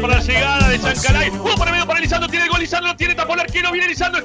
Para la llegada de Chancalay. ¡Oh, por el medio para! Tiene el gol, Lisandro tiene, tapó el arquero, viene Lisandro,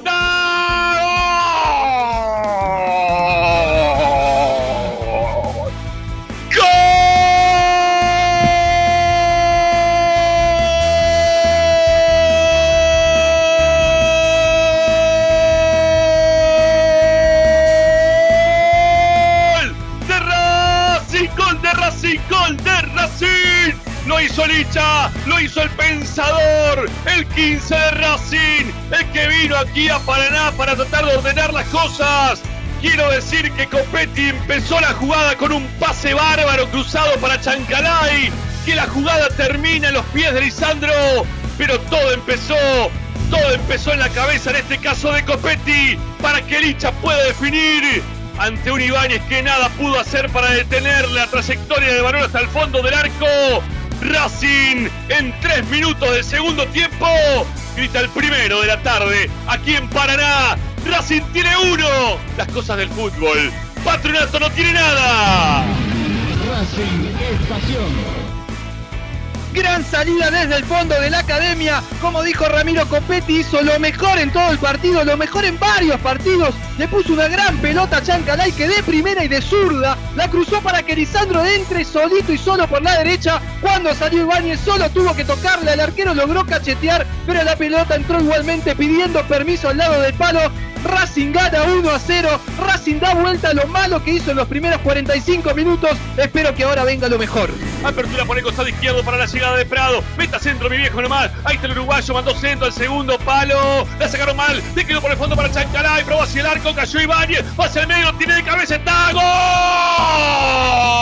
15 de Racing, el que vino aquí a Paraná para tratar de ordenar las cosas. Quiero decir que Copetti empezó la jugada con un pase bárbaro cruzado para Chancalay, que la jugada termina en los pies de Lisandro, pero todo empezó, todo empezó en la cabeza en este caso de Copetti para que Licha pueda definir ante un Ibáñez que nada pudo hacer para detener la trayectoria de balón hasta el fondo del arco. Racing en tres minutos del segundo tiempo grita el primero de la tarde aquí en Paraná. Racing tiene uno. Las cosas del fútbol. Patronato no tiene nada. Racing es pasión. Gran salida desde el fondo de la academia. Como dijo Ramiro Copetti, hizo lo mejor en todo el partido, lo mejor en varios partidos. Le puso una gran pelota a Chancalay que de primera y de zurda la cruzó para que Lisandro entre solito y solo por la derecha. Cuando salió Ibáñez solo tuvo que tocarle, el arquero logró cachetear, pero la pelota entró igualmente pidiendo permiso al lado del palo. Racing gana 1 a 0. Racing da vuelta a lo malo que hizo en los primeros 45 minutos. Espero que ahora venga lo mejor. Apertura por el costado izquierdo para la llegada de Prado. Meta centro, mi viejo nomás. Ahí está el uruguayo, mandó centro al segundo palo. La sacaron mal. Le quedó por el fondo para Chancalay. Probó hacia el arco, cayó Ibáñez. Va hacia el medio, tiene de cabeza, está. ¡Gol!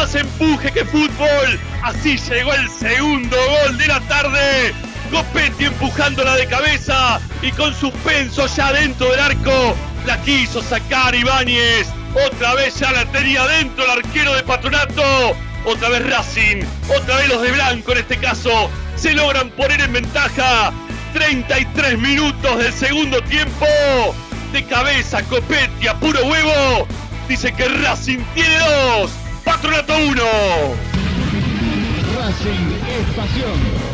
Más empuje que fútbol. Así llegó el segundo gol de la tarde. Copetti empujándola de cabeza y con suspenso ya dentro del arco. La quiso sacar Ibáñez. Otra vez ya la tenía dentro el arquero de Patronato. Otra vez Racing. Otra vez los de blanco en este caso. Se logran poner en ventaja. 33 minutos del segundo tiempo. De cabeza Copetti a puro huevo. Dice que Racing tiene dos. Patronato uno. Racing es pasión.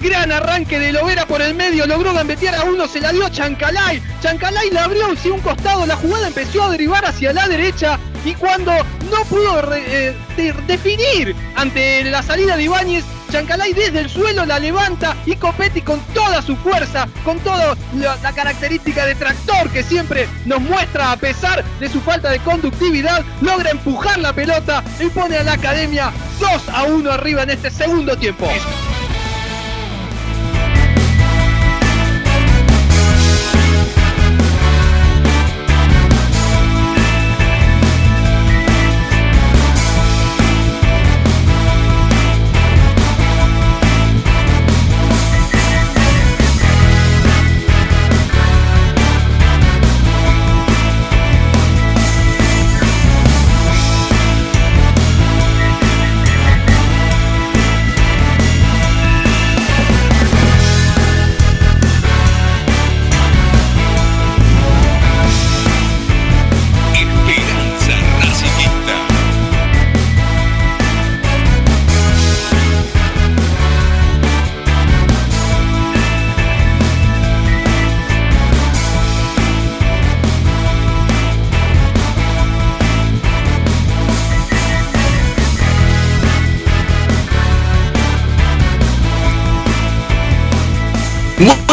Gran arranque de Lovera por el medio, logró gambetear a uno, se la dio Chancalay. Chancalay la abrió hacia un costado, la jugada empezó a derivar hacia la derecha y cuando no pudo re- eh, de- definir ante la salida de Ibáñez, Chancalay desde el suelo la levanta y Copetti con toda su fuerza, con toda la, la característica de tractor que siempre nos muestra a pesar de su falta de conductividad, logra empujar la pelota y pone a la academia 2 a 1 arriba en este segundo tiempo.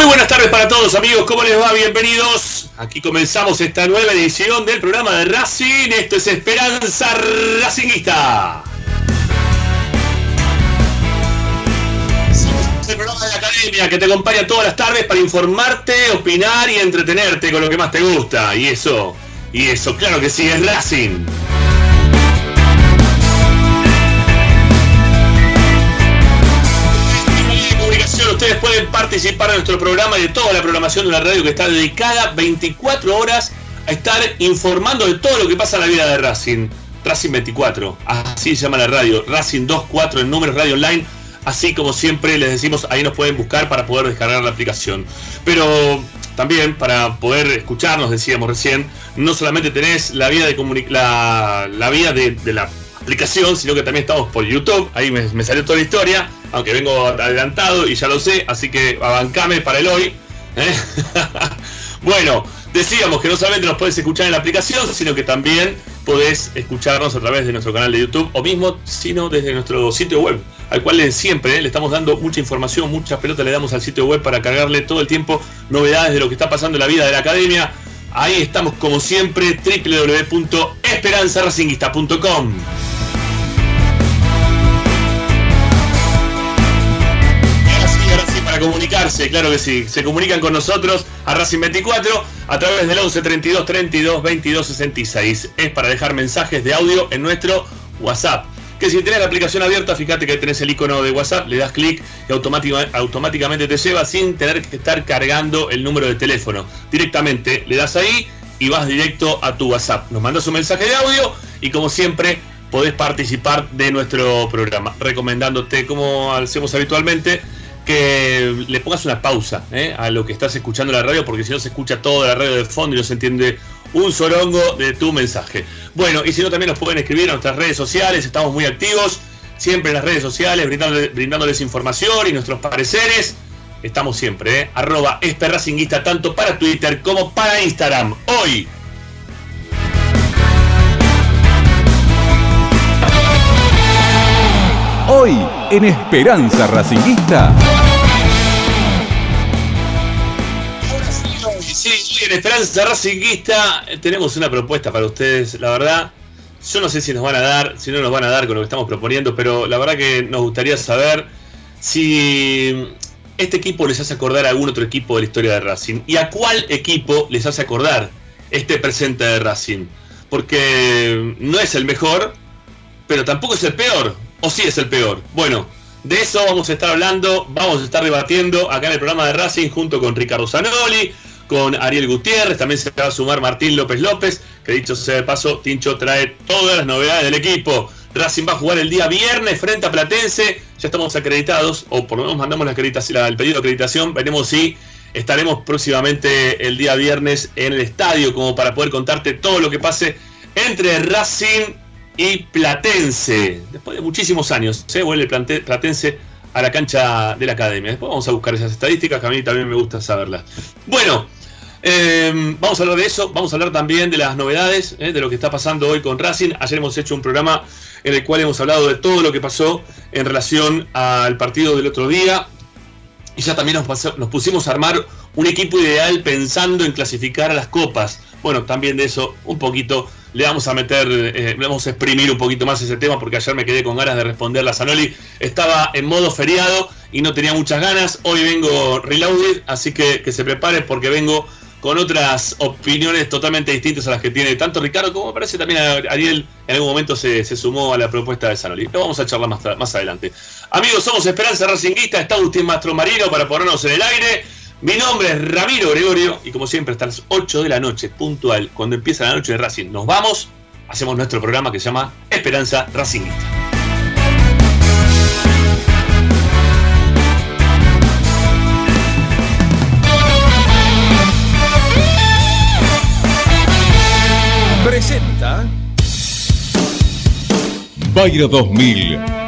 Buenas tardes para todos amigos, ¿cómo les va? Bienvenidos. Aquí comenzamos esta nueva edición del programa de Racing. Esto es Esperanza Racingista. Es el programa de la academia que te acompaña todas las tardes para informarte, opinar y entretenerte con lo que más te gusta. Y eso, y eso, claro que sí, es Racing. Participar de nuestro programa y de toda la programación de una radio que está dedicada 24 horas a estar informando de todo lo que pasa en la vida de Racing. Racing 24, así se llama la radio. Racing 24 en números radio online. Así como siempre les decimos, ahí nos pueden buscar para poder descargar la aplicación. Pero también para poder escucharnos, decíamos recién, no solamente tenés la vía de la, la vía de, la aplicación, sino que también estamos por YouTube. Ahí me, salió toda la historia, aunque vengo adelantado y ya lo sé, así que abancame para el hoy. ¿eh? bueno, decíamos que no solamente nos puedes escuchar en la aplicación, sino que también podés escucharnos a través de nuestro canal de YouTube o mismo, sino desde nuestro sitio web, al cual siempre eh, le estamos dando mucha información, mucha pelota le damos al sitio web para cargarle todo el tiempo novedades de lo que está pasando en la vida de la academia. Ahí estamos como siempre, www.esperanzaracinguista.com. comunicarse, claro que sí. Se comunican con nosotros a Racing 24 a través del 11 32 32 22 66. Es para dejar mensajes de audio en nuestro WhatsApp. Que si tenés la aplicación abierta, fíjate que tenés el icono de WhatsApp, le das clic y automáticamente te lleva sin tener que estar cargando el número de teléfono. Directamente le das ahí y vas directo a tu WhatsApp. Nos mandas un mensaje de audio y como siempre podés participar de nuestro programa. Recomendándote, como hacemos habitualmente, que le pongas una pausa ¿eh? a lo que estás escuchando en la radio, porque si no se escucha toda la radio de fondo y no se entiende un sorongo de tu mensaje. Bueno, y si no, también nos pueden escribir en nuestras redes sociales, estamos muy activos, siempre en las redes sociales, brindándoles, información y nuestros pareceres. Estamos siempre, ¿eh? arroba esperracinguista, tanto para Twitter como para Instagram. Hoy, Hoy en Esperanza Racinguista. Sí, hoy en Esperanza Racinguista tenemos una propuesta para ustedes. La verdad, yo no sé si nos van a dar, si no nos van a dar con lo que estamos proponiendo, pero la verdad que nos gustaría saber si este equipo les hace acordar a algún otro equipo de la historia de Racing. ¿Y a cuál equipo les hace acordar este presente de Racing? Porque no es el mejor, pero tampoco es el peor o sí es el peor. Bueno, de eso vamos a estar hablando, vamos a estar debatiendo acá en el programa de Racing junto con Ricardo Zanoli, con Ariel Gutiérrez, también se va a sumar Martín López López, que dicho sea de paso, Tincho trae todas las novedades del equipo. Racing va a jugar el día viernes frente a Platense, ya estamos acreditados, o por lo menos mandamos la acreditación, el pedido de acreditación, veremos si estaremos próximamente el día viernes en el estadio como para poder contarte todo lo que pase entre Racing y Platense. Después de muchísimos años, se vuelve Platense a la cancha de la academia. Después vamos a buscar esas estadísticas que a mí también me gusta saberlas. Bueno, eh, vamos a hablar de eso. Vamos a hablar también de las novedades, eh, de lo que está pasando hoy con Racing. Ayer hemos hecho un programa en el cual hemos hablado de todo lo que pasó en relación al partido del otro día. Y ya también nos, nos pusimos a armar un equipo ideal pensando en clasificar a las copas. Bueno, también de eso un poquito le vamos a meter, eh, le vamos a exprimir un poquito más ese tema porque ayer me quedé con ganas de responderle a Zanoli. Estaba en modo feriado y no tenía muchas ganas. Hoy vengo reloaded, así que que se prepare porque vengo con otras opiniones totalmente distintas a las que tiene tanto Ricardo como me parece también Ariel en algún momento se, sumó a la propuesta de Zanoli. Lo vamos a charlar más, más adelante. Amigos, somos Esperanza Racinguista, está Agustín Mastro Marino para ponernos en el aire. Mi nombre es Ramiro Gregorio y como siempre hasta las 8 de la noche, puntual, cuando empieza la noche de Racing, nos vamos, hacemos nuestro programa que se llama Esperanza Racingista. Presenta Bayra 2000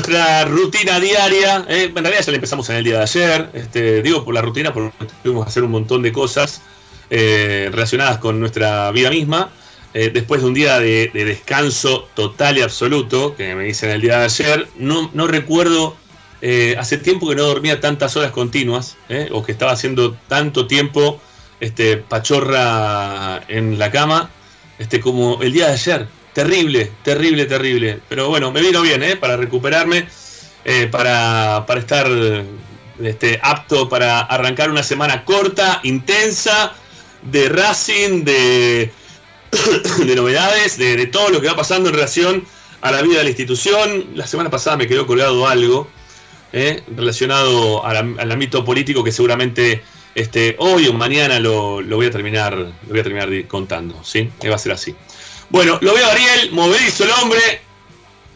nuestra rutina diaria. Eh, en realidad ya la empezamos en el día de ayer. Este, digo por la rutina porque tuvimos que hacer un montón de cosas eh, relacionadas con nuestra vida misma. Eh, después de un día de, de descanso total y absoluto, que me dicen el día de ayer, no, no recuerdo, hace tiempo que no dormía tantas horas continuas, o que estaba haciendo tanto tiempo este, pachorra en la cama, este, como el día de ayer. Terrible, terrible, terrible. Pero bueno, me vino bien, ¿eh? Para recuperarme, eh, para, para estar este, apto para arrancar una semana corta, intensa, de Racing, de, de novedades, de, de todo lo que va pasando en relación a la vida de la institución. La semana pasada me quedó colgado algo eh, relacionado al, ámbito político que seguramente este, hoy o mañana lo, lo voy a terminar, lo voy a terminar contando, ¿sí? Va a ser así. Bueno, lo veo a Ariel, movedizo el hombre,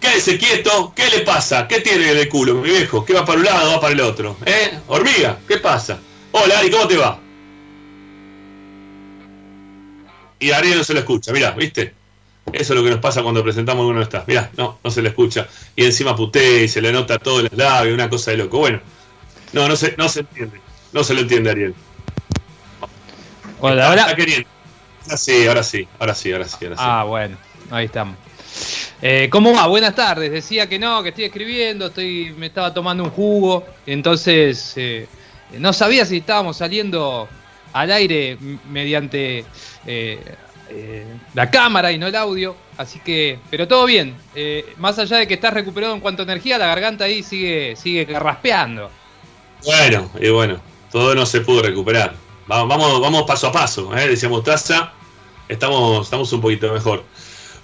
quédese quieto, ¿qué le pasa? ¿Qué tiene de culo, mi viejo? ¿Qué va para un lado, va para el otro? ¿Eh? Hormiga, ¿qué pasa? Hola Ari, ¿cómo te va? Y Ariel no se lo escucha, mirá, ¿viste? Eso es lo que nos pasa cuando presentamos uno no está. Mirá, no, no se le escucha. Y encima putea y se le nota todo los labios, una cosa de loco. Bueno, no, no se, no se entiende. No se lo entiende Ariel. Hola, Está- hola. está queriendo. Ah, sí, ahora sí, ahora sí, ahora sí, ahora sí. Ah, bueno, ahí estamos. Eh, ¿Cómo va? Buenas tardes. Decía que no, que estoy escribiendo, estoy, me estaba tomando un jugo, entonces eh, no sabía si estábamos saliendo al aire mediante eh, eh, la cámara y no el audio, así que, pero todo bien. Eh, más allá de que estás recuperado en cuanto a energía, la garganta ahí sigue, sigue raspeando. Bueno, y bueno, todo no se pudo recuperar. Vamos, vamos, vamos paso a paso, ¿eh? decía Mostaza. Estamos, estamos un poquito mejor.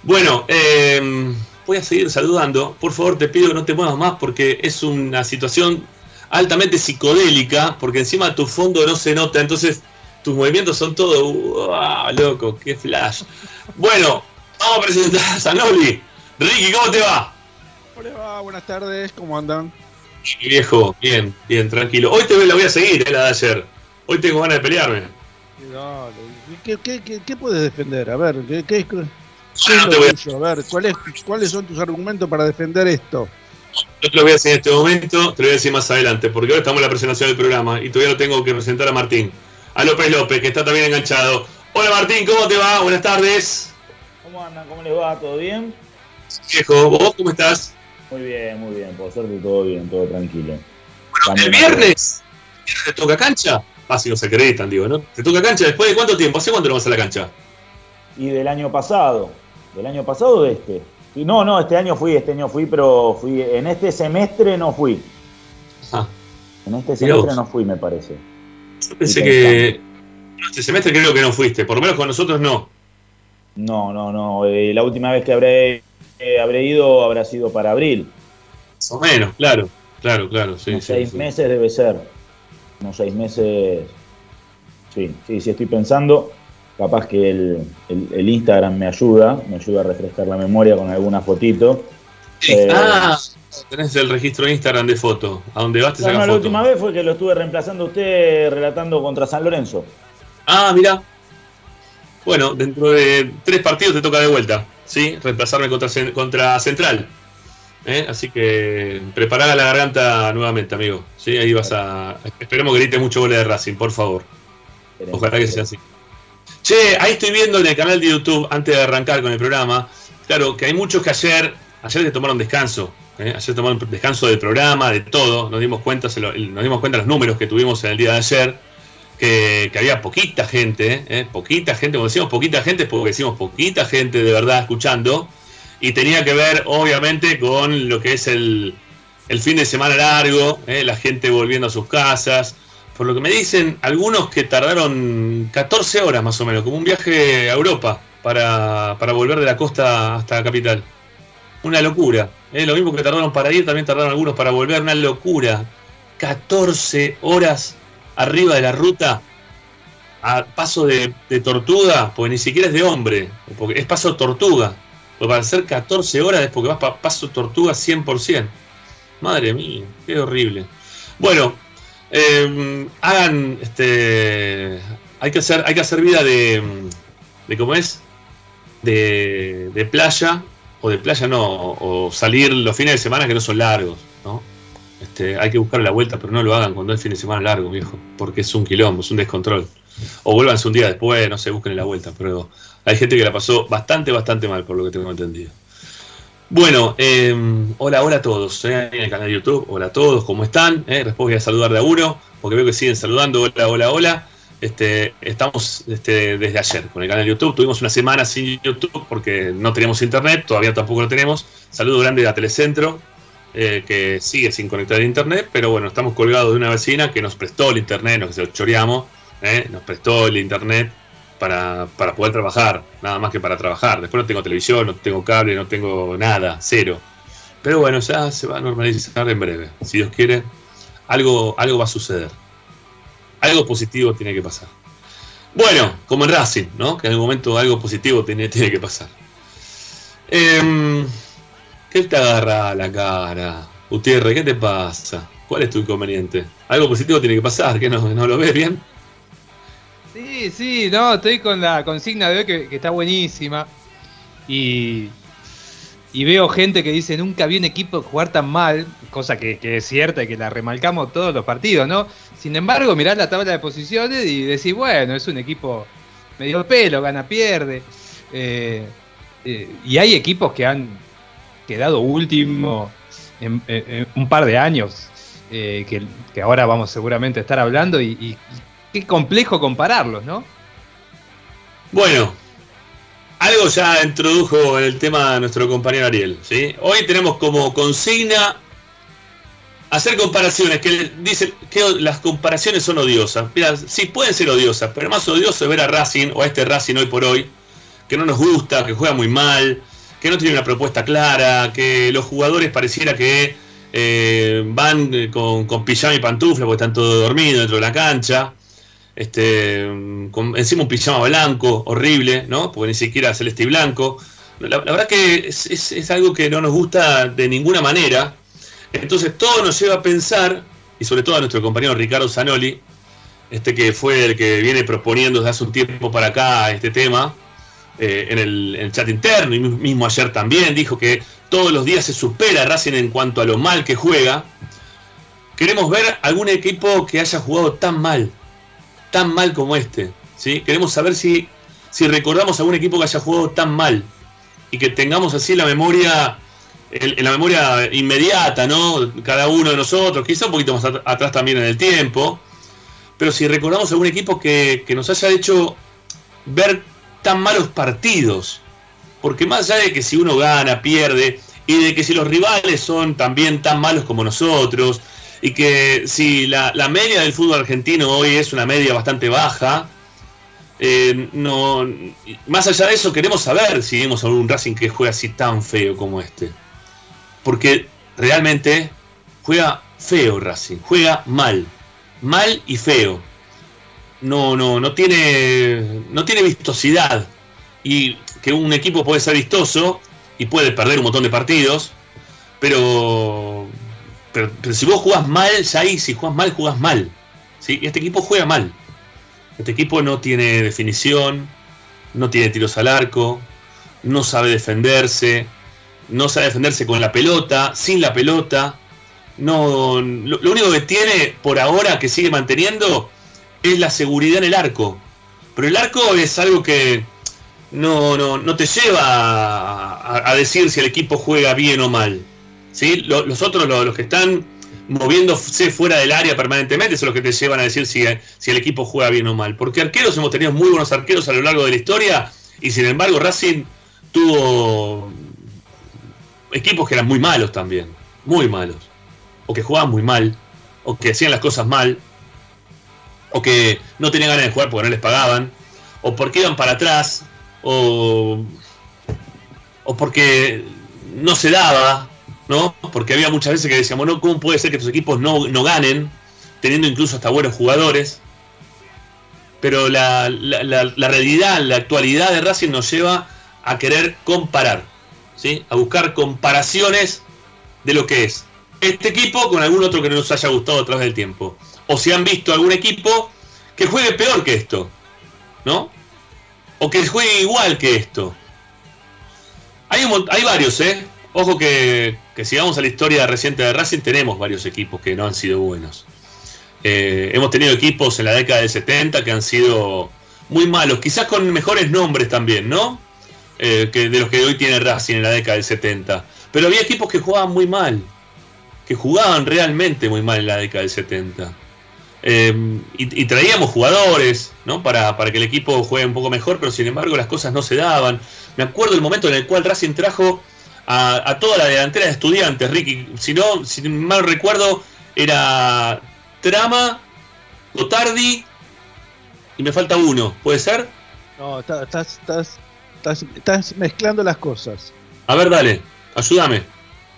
Bueno, eh, voy a seguir saludando. Por favor, te pido que no te muevas más porque es una situación altamente psicodélica, porque encima tu fondo no se nota, entonces tus movimientos son todo, ¡Wow, loco, qué flash. Bueno, vamos a presentar a Zanoli. Ricky, ¿cómo te va? Hola, buenas tardes, ¿cómo andan? Viejo, bien, bien, tranquilo. Hoy te la voy a seguir, eh, la de ayer. Hoy tengo ganas de pelearme. Dale, ¿Qué, qué, qué, qué puedes defender? A ver, ¿qué, qué, qué es Ahora no te lo voy a, tuyo? A ver, ¿cuál es- ¿cuáles son tus argumentos para defender esto? no te lo voy a decir en este momento, te lo voy a decir más adelante, porque ahora estamos en la presentación del programa y todavía no tengo que presentar a Martín. A López López, que está también enganchado. Hola Martín, ¿cómo te va? Buenas tardes. ¿Cómo andan? ¿Cómo les va? ¿Todo bien? Viejo, ¿vos cómo estás? Muy bien, muy bien. Por suerte todo bien, todo tranquilo. Bueno, También el viernes, ¿el viernes te toca cancha? Ah, si no se acreditan, digo, ¿no? ¿Te toca cancha después de cuánto tiempo? ¿Hace cuánto no vas a la cancha? Y del año pasado. ¿Del año pasado o de este? No, no, este año fui, este año fui, pero fui. En este semestre no fui. Ah, En este semestre no fui, me parece. yo pensé que. Este semestre creo que no fuiste, por lo menos con nosotros no. No, no, no. eh, la última vez que habré, eh, habré ido habrá sido para abril. Más o menos, claro, claro, claro. Sí, Unos sí, seis sí. meses debe ser. Unos seis meses. Sí, sí, sí, estoy pensando. Capaz que el, el- el Instagram me ayuda, me ayuda a refrescar la memoria con alguna fotito. Eh, Ah, tenés el registro de Instagram de foto. A donde vas te No, la foto. última vez fue que lo estuve reemplazando a usted relatando contra San Lorenzo. Ah, mira. Bueno, dentro de tres partidos te toca de vuelta, ¿sí? Reemplazarme contra, contra Central. ¿Eh? Así que prepará la garganta nuevamente, amigo. ¿Sí? Ahí vas a. Esperemos que grite mucho goles de Racing, por favor. Ojalá que sea así. Che, ahí estoy viendo en el canal de YouTube, antes de arrancar con el programa, claro, que hay muchos que ayer, ayer que tomaron descanso, ¿eh? ayer tomaron descanso del programa, de todo, nos dimos cuenta, se lo- nos dimos cuenta los números que tuvimos en el día de ayer, que, que había poquita gente, ¿eh? poquita gente, cuando decimos poquita gente es porque decimos poquita gente de verdad escuchando, y tenía que ver obviamente con lo que es el, el fin de semana largo, ¿eh? la gente volviendo a sus casas, por lo que me dicen algunos que tardaron 14 horas más o menos, como un viaje a Europa para, para volver de la costa hasta la capital. Una locura. ¿eh? Lo mismo que tardaron para ir, también tardaron algunos para volver. Una locura. 14 horas arriba de la ruta a paso de, de tortuga, porque ni siquiera es de hombre, porque es paso tortuga. Porque para hacer 14 horas es porque vas para paso tortuga 100%. Madre mía, qué horrible. Bueno, eh, hagan este hay que hacer hay que hacer vida de de cómo es de, de playa, o de playa no, o salir los fines de semana que no son largos, ¿no? Este, hay que buscar la vuelta, pero no lo hagan cuando es fin de semana largo, viejo, porque es un quilombo, es un descontrol. O vuélvanse un día después, no sé, busquen la vuelta, pero hay gente que la pasó bastante, bastante mal, por lo que tengo entendido. Bueno, eh, hola, hola a todos, eh, en el canal de YouTube, hola a todos, ¿cómo están? Eh, después voy a saludar de a porque veo que siguen saludando, hola, hola, hola. Este, estamos este, desde ayer con el canal de YouTube. Tuvimos una semana sin YouTube porque no teníamos internet, todavía tampoco lo tenemos. Saludo grande a Telecentro, eh, que sigue sin conectar a internet, pero bueno, estamos colgados de una vecina que nos prestó el internet, nos choreamos, eh, nos prestó el internet para, para poder trabajar, nada más que para trabajar. Después no tengo televisión, no tengo cable, no tengo nada, cero. Pero bueno, ya se va a normalizar en breve. Si Dios quiere, algo, algo va a suceder algo positivo tiene que pasar. Bueno, como en Racing, ¿no? Que en algún momento algo positivo tiene, tiene que pasar. Eh, ¿Qué te agarra la cara? Gutiérrez, ¿qué te pasa? ¿Cuál es tu inconveniente? Algo positivo tiene que pasar, ¿que no, no lo ves bien? Sí, sí, no, estoy con la consigna de hoy que, está buenísima. Y, y veo gente que dice nunca vi un equipo jugar tan mal, cosa que, que es cierta y que la remarcamos todos los partidos, ¿no? Sin embargo, mirás la tabla de posiciones y decís, bueno, es un equipo medio pelo, gana, pierde. Eh, eh, y hay equipos que han quedado último en, un par de años, eh, que, que ahora vamos seguramente a estar hablando, y qué complejo compararlos, ¿no? Bueno, algo ya introdujo el tema nuestro compañero Ariel. ¿sí? Hoy tenemos como consigna hacer comparaciones, que dicen que las comparaciones son odiosas. Mira, sí pueden ser odiosas, pero más odioso es ver a Racing o a este Racing hoy por hoy, que no nos gusta, que juega muy mal, que no tiene una propuesta clara, que los jugadores pareciera que eh, van eh, con, con pijama y pantufla porque están todos dormidos dentro de la cancha. Este, encima un pijama blanco, horrible, ¿no? Porque ni siquiera celeste y blanco. La, verdad que es algo que no nos gusta de ninguna manera. Entonces todo nos lleva a pensar, y sobre todo a nuestro compañero Ricardo Zanoli, este que fue el que viene proponiendo desde hace un tiempo para acá este tema, eh, en, el, en el chat interno, y mismo ayer también, dijo que todos los días se supera Racing en cuanto a lo mal que juega. Queremos ver algún equipo que haya jugado tan mal, tan mal como este. ¿sí? Queremos saber si, si recordamos algún equipo que haya jugado tan mal y que tengamos así la memoria, en, la memoria inmediata, ¿no? Cada uno de nosotros, quizá un poquito más at- atrás también en el tiempo, pero si recordamos algún equipo que, que nos haya hecho ver tan malos partidos, porque más allá de que si uno gana, pierde, y de que si los rivales son también tan malos como nosotros, y que si la, la media del fútbol argentino hoy es una media bastante baja, eh, no, más allá de eso queremos saber si vemos algún Racing que juega así tan feo como este. Porque realmente juega feo Racing, juega mal, mal y feo. No, no, no tiene, no tiene vistosidad. Y que un equipo puede ser vistoso y puede perder un montón de partidos, pero, pero, si vos jugás mal, ahí, si jugás mal, jugás mal. ¿sí? Este equipo juega mal. Este equipo no tiene definición, no tiene tiros al arco, no sabe defenderse, no sabe defenderse con la pelota, sin la pelota. No, lo, único que tiene por ahora que sigue manteniendo es la seguridad en el arco. Pero el arco es algo que no, no, no te lleva a decir si el equipo juega bien o mal. ¿Sí? Lo- Los otros, lo- los que están moviéndose fuera del área permanentemente, son los que te llevan a decir si, si el equipo juega bien o mal. Porque arqueros hemos tenido muy buenos arqueros a lo largo de la historia y sin embargo Racing tuvo equipos que eran muy malos también, muy malos. O que jugaban muy mal, o que hacían las cosas mal, o que no tenían ganas de jugar porque no les pagaban, o porque iban para atrás, o, o porque no se daba, ¿no? Porque había muchas veces que decíamos, no, ¿cómo puede ser que estos equipos no, no ganen, teniendo incluso hasta buenos jugadores? Pero la, la- realidad, la actualidad de Racing nos lleva a querer comparar, ¿sí? A buscar comparaciones de lo que es este equipo con algún otro que no nos haya gustado a través del tiempo. O si han visto algún equipo que juegue peor que esto, ¿no? O que juegue igual que esto. Hay, hay varios, ¿eh? Ojo que, que si vamos a la historia reciente de Racing, tenemos varios equipos que no han sido buenos. Eh, hemos tenido equipos en la década del 70 que han sido muy malos, quizás con mejores nombres también, ¿no? Eh, que de los que hoy tiene Racing en la década del 70. Pero había equipos que jugaban muy mal, que jugaban realmente muy mal en la década del 70. Eh, y, y traíamos jugadores, ¿no? Para, para que el equipo juegue un poco mejor, pero sin embargo las cosas no se daban. Me acuerdo el momento en el cual Racing trajo a, a toda la delantera de estudiantes, Ricky. Si no, si mal recuerdo, era Trama, Gotardi y me falta uno, ¿puede ser? No, está- estás, estás, estás, estás mezclando las cosas. A ver, dale, ayúdame.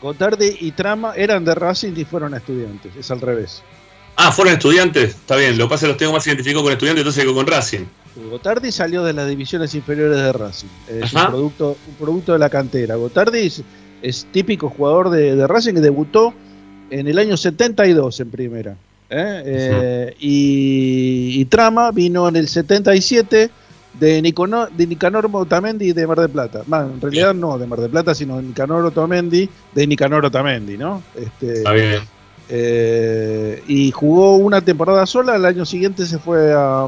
Gotardi y Trama eran de Racing y fueron estudiantes. Es al revés. Ah, fueron estudiantes, está bien, lo que pasa es que los tengo más identificados con estudiantes, entonces que con Racing. Gotardi salió de las divisiones inferiores de Racing. Es un producto, un producto de la cantera. Gotardi es, es típico jugador de, de Racing que debutó en el año 72 en primera. ¿eh? Eh, y, y Trama vino en el 77 de, Nicono- de Nicanor Otamendi de Mar del Plata. Más, en realidad no de Mar del Plata, sino de Nicanor Otamendi de Nicanor Otamendi, ¿no? Este, Está bien. eh, y jugó una temporada sola, el año siguiente se fue a,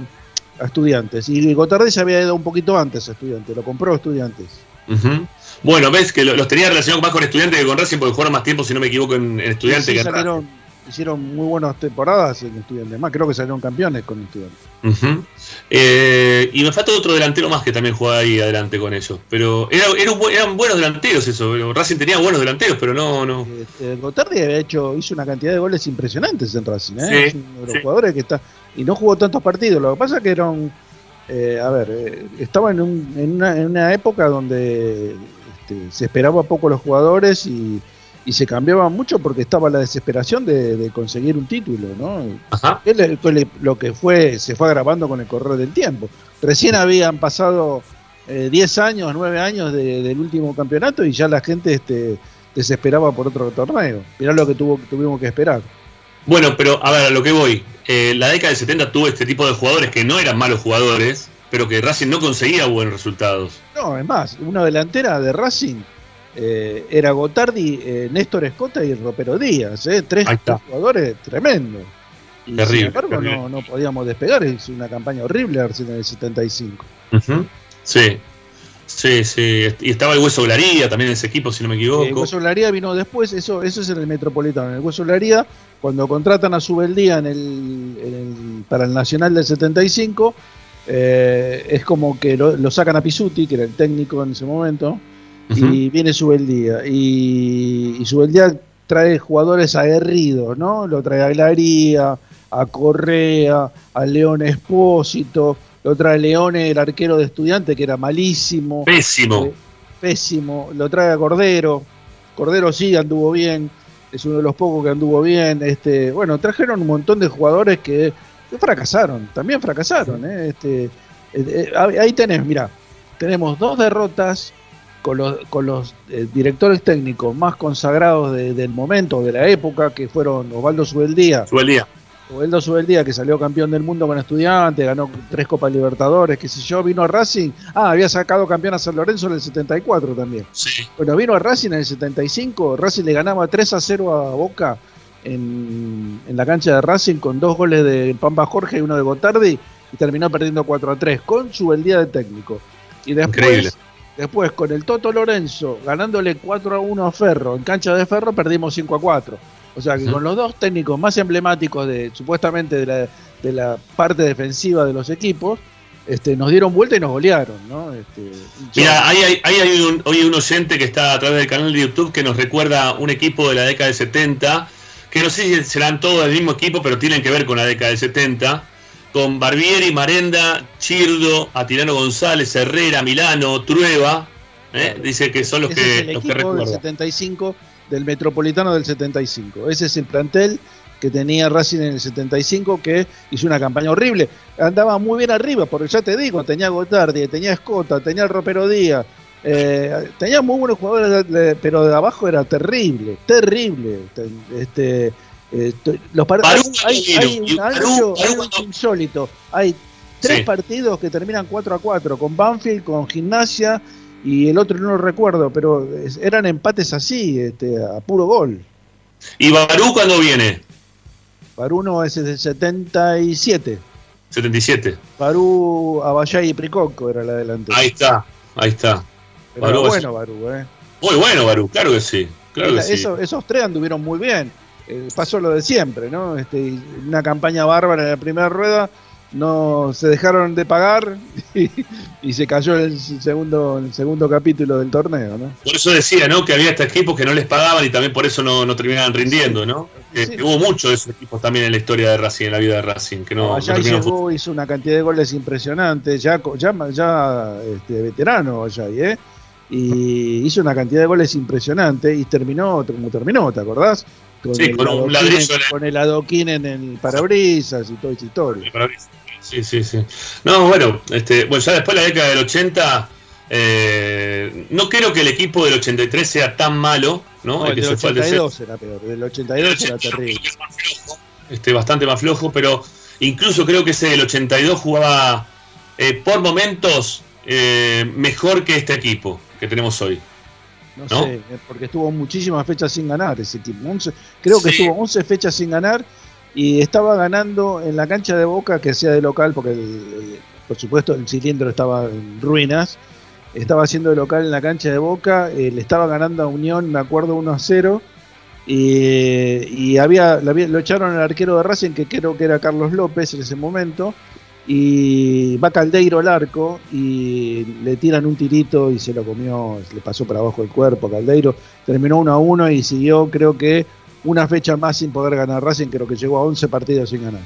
a Estudiantes. Y Gotardi se había ido un poquito antes a Estudiantes, lo compró Estudiantes. Bueno, ves que lo- los tenía relacionados más con estudiantes que con Racing porque jugaron más tiempo, si no me equivoco, en, en estudiantes Sí, que en salieron, hicieron muy buenas temporadas en Estudiantes. Más, creo que salieron campeones con Estudiantes. Eh, y me falta otro delantero más que también jugaba ahí adelante con ellos. Pero era, era un eran buenos delanteros eso. Racing tenía buenos delanteros, pero no, no. Eh, Gotardi había hecho, hizo una cantidad de goles impresionantes en Racing. ¿eh? Sí, es uno de los sí. jugadores que está. Y no jugó tantos partidos. Lo que pasa es que era un. eh, a ver, eh, estaba en, un- en una, en una época donde este, se esperaba poco los jugadores y, y se cambiaba mucho porque estaba la desesperación de, de conseguir un título, ¿no? Ajá. Lo que fue se fue agravando con el correr del tiempo. Recién habían pasado eh, 10 años, 9 años de- del último campeonato y ya la gente este, desesperaba por otro torneo. Mirá lo que tuvo, tuvimos que esperar. Bueno, pero a ver, a lo que voy. Eh, la década del 70 tuvo este tipo de jugadores que no eran malos jugadores, pero que Racing no conseguía buenos resultados. No, es más, una delantera de Racing eh, era Gotardi, eh, Néstor Escota y Ropero Díaz, eh, tres, jugadores tremendos. Y Terrible, sin embargo terrible. no, no podíamos despegar, es una campaña horrible Arsenal en el 75. Ujú. Sí. Sí, sí. Y estaba el Hueso Glaría también en ese equipo, si no me El equivoco. Hueso Laría vino después, eso, eso es en el Metropolitano. El Hueso Laría, cuando contratan a Subeldía en el, en el- para el Nacional del 75, eh, es como que lo, lo sacan a Pisuti, que era el técnico en ese momento, y viene Subeldía. Y, y Subeldía trae jugadores aguerridos, ¿no? Lo trae a Glaría, a Correa, a León Espósito, lo trae Leone, el arquero de estudiante, que era malísimo. Pésimo. Eh, pésimo. Lo trae a Cordero. Cordero sí anduvo bien. Es uno de los pocos que anduvo bien. Este, bueno, trajeron un montón de jugadores que, que fracasaron. También fracasaron. ¿eh? Este, eh, eh, ahí ahí tenés, mira, tenemos dos derrotas con los, con los eh, directores técnicos más consagrados de- del momento, de la época, que fueron Osvaldo Subeldía, Subeldía. Osvaldo Subeldía, que salió campeón del mundo con estudiantes, ganó tres Copas Libertadores, qué sé yo, vino a Racing. Ah, había sacado campeón a San Lorenzo en el 74 también. Sí. Bueno, vino a Racing en el 75, Racing le ganaba 3 a 0 a Boca en, en la cancha de Racing con dos goles de Pampa Jorge y uno de Gotardi y terminó perdiendo 4 a 3 con Subeldía de técnico. Y Increíble. después, después con el Toto Lorenzo ganándole 4 a 1 a Ferro, en cancha de Ferro perdimos 5 a 4. O sea que con los dos técnicos más emblemáticos de supuestamente de la, de la parte defensiva de los equipos, este, nos dieron vuelta y nos golearon, ¿no? Este, Mira, ahí hay, ahí hay un, hoy un oyente que está a través del canal de YouTube que nos recuerda un equipo de la década del 70, que no sé si serán todos del mismo equipo, pero tienen que ver con la década del 70, con Barbieri, Marenda, Chirdo, Atilano González, Herrera, Milano, Trueba, ¿eh? dice que son los Ese que, es el los que equipo del recuerda. 75, del Metropolitano del 75. Ese es el plantel que tenía Racing en el 75, que hizo una campaña horrible. Andaba muy bien arriba, porque ya te digo, tenía Gotardi, tenía Escota, tenía el Ropero Díaz, eh, tenía muy buenos jugadores, pero de abajo era terrible, terrible. Este, eh, t- los par- Parú, hay, un ancho- hay un insólito. Hay tres Sí. partidos que terminan 4 a 4, con Banfield, con Gimnasia y el otro no lo recuerdo, pero eran empates así, este, a puro gol. ¿Y Barú cuándo viene? Para uno es el 77. 77. Barú, Abayay y Pricoco era la delantera. Ahí está, ahí está. Barú es- bueno Barú, ¿eh? Muy bueno, Barú, claro que sí. Claro que Era- sí. eso- esos tres anduvieron muy bien. Eh, pasó lo de siempre, ¿no? Este, una campaña bárbara en la primera rueda, no se dejaron de pagar y, y se cayó el segundo, el segundo capítulo del torneo, ¿no? Por eso decía, ¿no? Que había estos equipos que no les pagaban y también por eso no, no terminaban rindiendo, ¿no? Sí. que hubo muchos de esos equipos también en la historia de Racing, en la vida de Racing, que no, no Allá llegó, hizo una cantidad de goles impresionantes, ya, ya, ya este, veterano allá, ¿eh? Y hizo una cantidad de goles impresionantes y terminó como terminó, ¿te acordás? Con, Sí, el, con un adoquín el- con el adoquín en el parabrisas y toda esa historia. Sí, sí, sí. No, bueno, este, bueno, ya después de la década del 80, eh, no creo que el equipo del 83 sea tan malo, ¿no? No, El el que del se fue al 82 era peor, el del 82 era terrible. este, bastante más flojo, pero incluso creo que ese del 82 jugaba eh, por momentos eh, mejor que este equipo que tenemos hoy. No, ¿no? sé, porque estuvo muchísimas fechas sin ganar ese equipo. 11 creo que estuvo 11 fechas sin ganar y estaba ganando en la cancha de Boca que hacía de local, porque por supuesto el cilindro estaba en ruinas. Estaba haciendo de local en la cancha de Boca, eh, le estaba ganando a Unión, me acuerdo, 1 a 0. Y, había, lo echaron al arquero de Racing, que creo que era Carlos López en ese momento. Y va Caldeiro al arco y le tiran un tirito y se lo comió, le pasó por abajo el cuerpo a Caldeiro. Terminó 1 a 1 y siguió, creo que una fecha más sin poder ganar Racing, creo que llegó a 11 partidos sin ganar.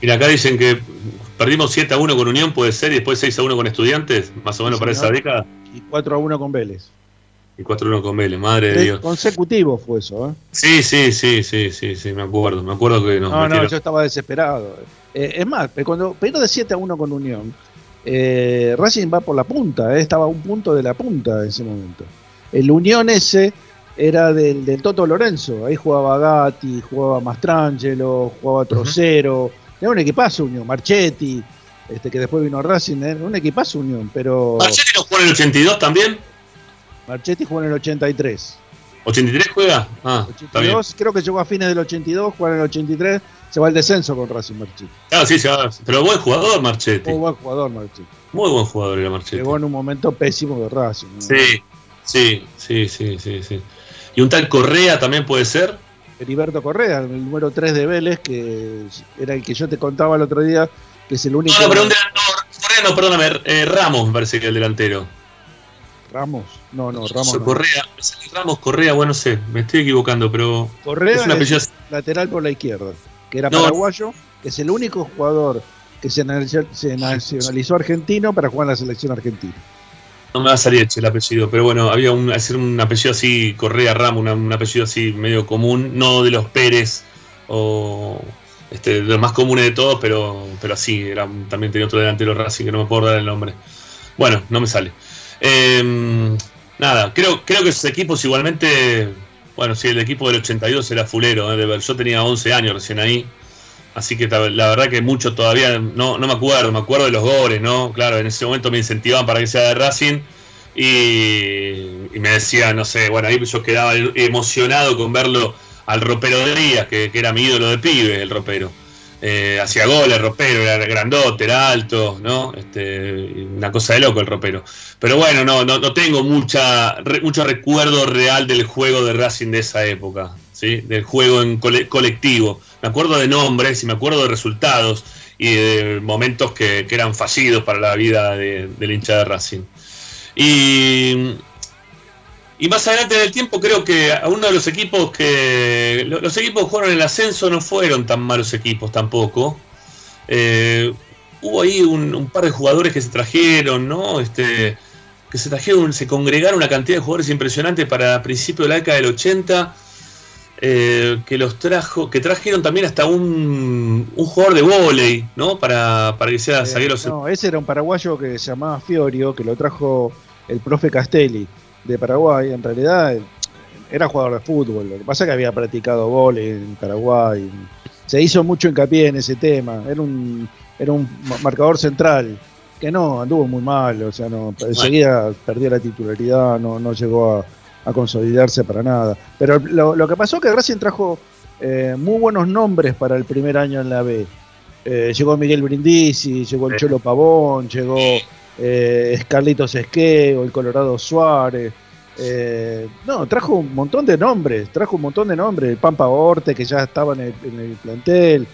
Mira, acá dicen que perdimos 7 a 1 con Unión, puede ser, y después 6 a 1 con Estudiantes, más o menos Sí, para señor. esa década, Y 4 a 1 con Vélez. y 4 a 1 con Vélez, madre de Dios. consecutivos fue eso, ¿eh? Sí, sí, sí, sí, sí, sí, me acuerdo, me acuerdo que nos No, no, metieron- yo estaba desesperado. Eh, es más, eh, cuando pero de 7 a 1 con Unión, eh, Racing va por la punta, eh, estaba a un punto de la punta en ese momento. El Unión ese era del, del Toto Lorenzo, ahí jugaba Gatti, jugaba Mastrangelo, jugaba Trocero, era un equipazo Unión, Marchetti, este, que después vino a Racing, era un equipazo Unión, pero ¿Marchetti no jugó en el 82 también? Marchetti jugó en el 83. ¿83 juega? Ah, está bien. 82, creo que llegó a fines del 82, jugó en el 83, se va al descenso con Racing Marchetti. Claro, sí, se va- pero buen jugador Marchetti. Muy buen jugador Marchetti. Muy buen jugador era Marchetti. Llegó en un momento pésimo de Racing. ¿no? Sí, sí, sí, sí, sí, sí. Y un tal Correa también puede ser. Heriberto Correa, el número 3 de Vélez, que era el que yo te contaba el otro día, que es el único. No, no, pero un delantero. Correa no, perdóname. eh, Ramos me parece que el delantero. Ramos. No, no, Ramos. no. Correa. Ramos, Correa, bueno, no sé. Me estoy equivocando, pero. Correa es lateral por la izquierda, que era No. paraguayo, que es el único jugador que se nacionalizó, se nacionalizó argentino para jugar en la selección argentina. No me va a salir el apellido, pero bueno, había un, hacer un apellido así, Correa Ramos, una- un apellido así medio común, no de los Pérez o este, de los más comunes de todos, pero, pero así, era, también tenía otro delantero Racing que no me puedo dar el nombre. Bueno, no me sale. Eh, nada, creo, creo que esos equipos igualmente, bueno, sí, el equipo del 82 era fulero, ¿eh? Yo tenía 11 años recién ahí. Así que la verdad que mucho todavía no, no me acuerdo, me acuerdo de los goles, ¿no? Claro, en ese momento me incentivaban para que sea de Racing y, me decían, no sé, bueno, ahí yo quedaba emocionado con verlo al ropero de Díaz, que, que era mi ídolo de pibe, el ropero. Eh, hacía goles, ropero, era grandote, era alto, ¿no? Este, una cosa de loco el ropero. Pero bueno, no, no, no tengo mucha, re- mucho recuerdo real del juego de Racing de esa época, ¿sí? Del juego en cole- colectivo. Me acuerdo de nombres y me acuerdo de resultados y de momentos que, que eran fallidos para la vida de, del hincha de Racing. Y, y más adelante del tiempo creo que a uno de los equipos que... lo- Los equipos que jugaron en el ascenso no fueron tan malos equipos tampoco. Eh, hubo ahí un, par de jugadores que se trajeron, ¿no? Este, que se trajeron, se congregaron una cantidad de jugadores impresionantes para principios de la década del 80. Eh, que los trajo, que trajeron también hasta un, un jugador de vóley, ¿no? Para, para que sea Eh, zaguero. no, ese era un paraguayo que se llamaba Fiorio, que lo trajo el profe Castelli de Paraguay. En realidad eh, era jugador de fútbol. Lo que pasa es que había practicado vóley en Paraguay. Se hizo mucho hincapié en ese tema. Era un, era un ma- marcador central que no, anduvo muy mal, o sea, no, enseguida perdió la titularidad, no, no llegó a, a consolidarse para nada. Pero lo, lo que pasó es que Racing trajo eh, muy buenos nombres para el primer año en la B. Eh, llegó Miguel Brindisi, llegó el Cholo Pavón, llegó eh, Carlitos Esqueo, el Colorado Suárez. Eh, no, trajo un montón de nombres, trajo un montón de nombres, el Pampa Orte que ya estaba en el, en el plantel,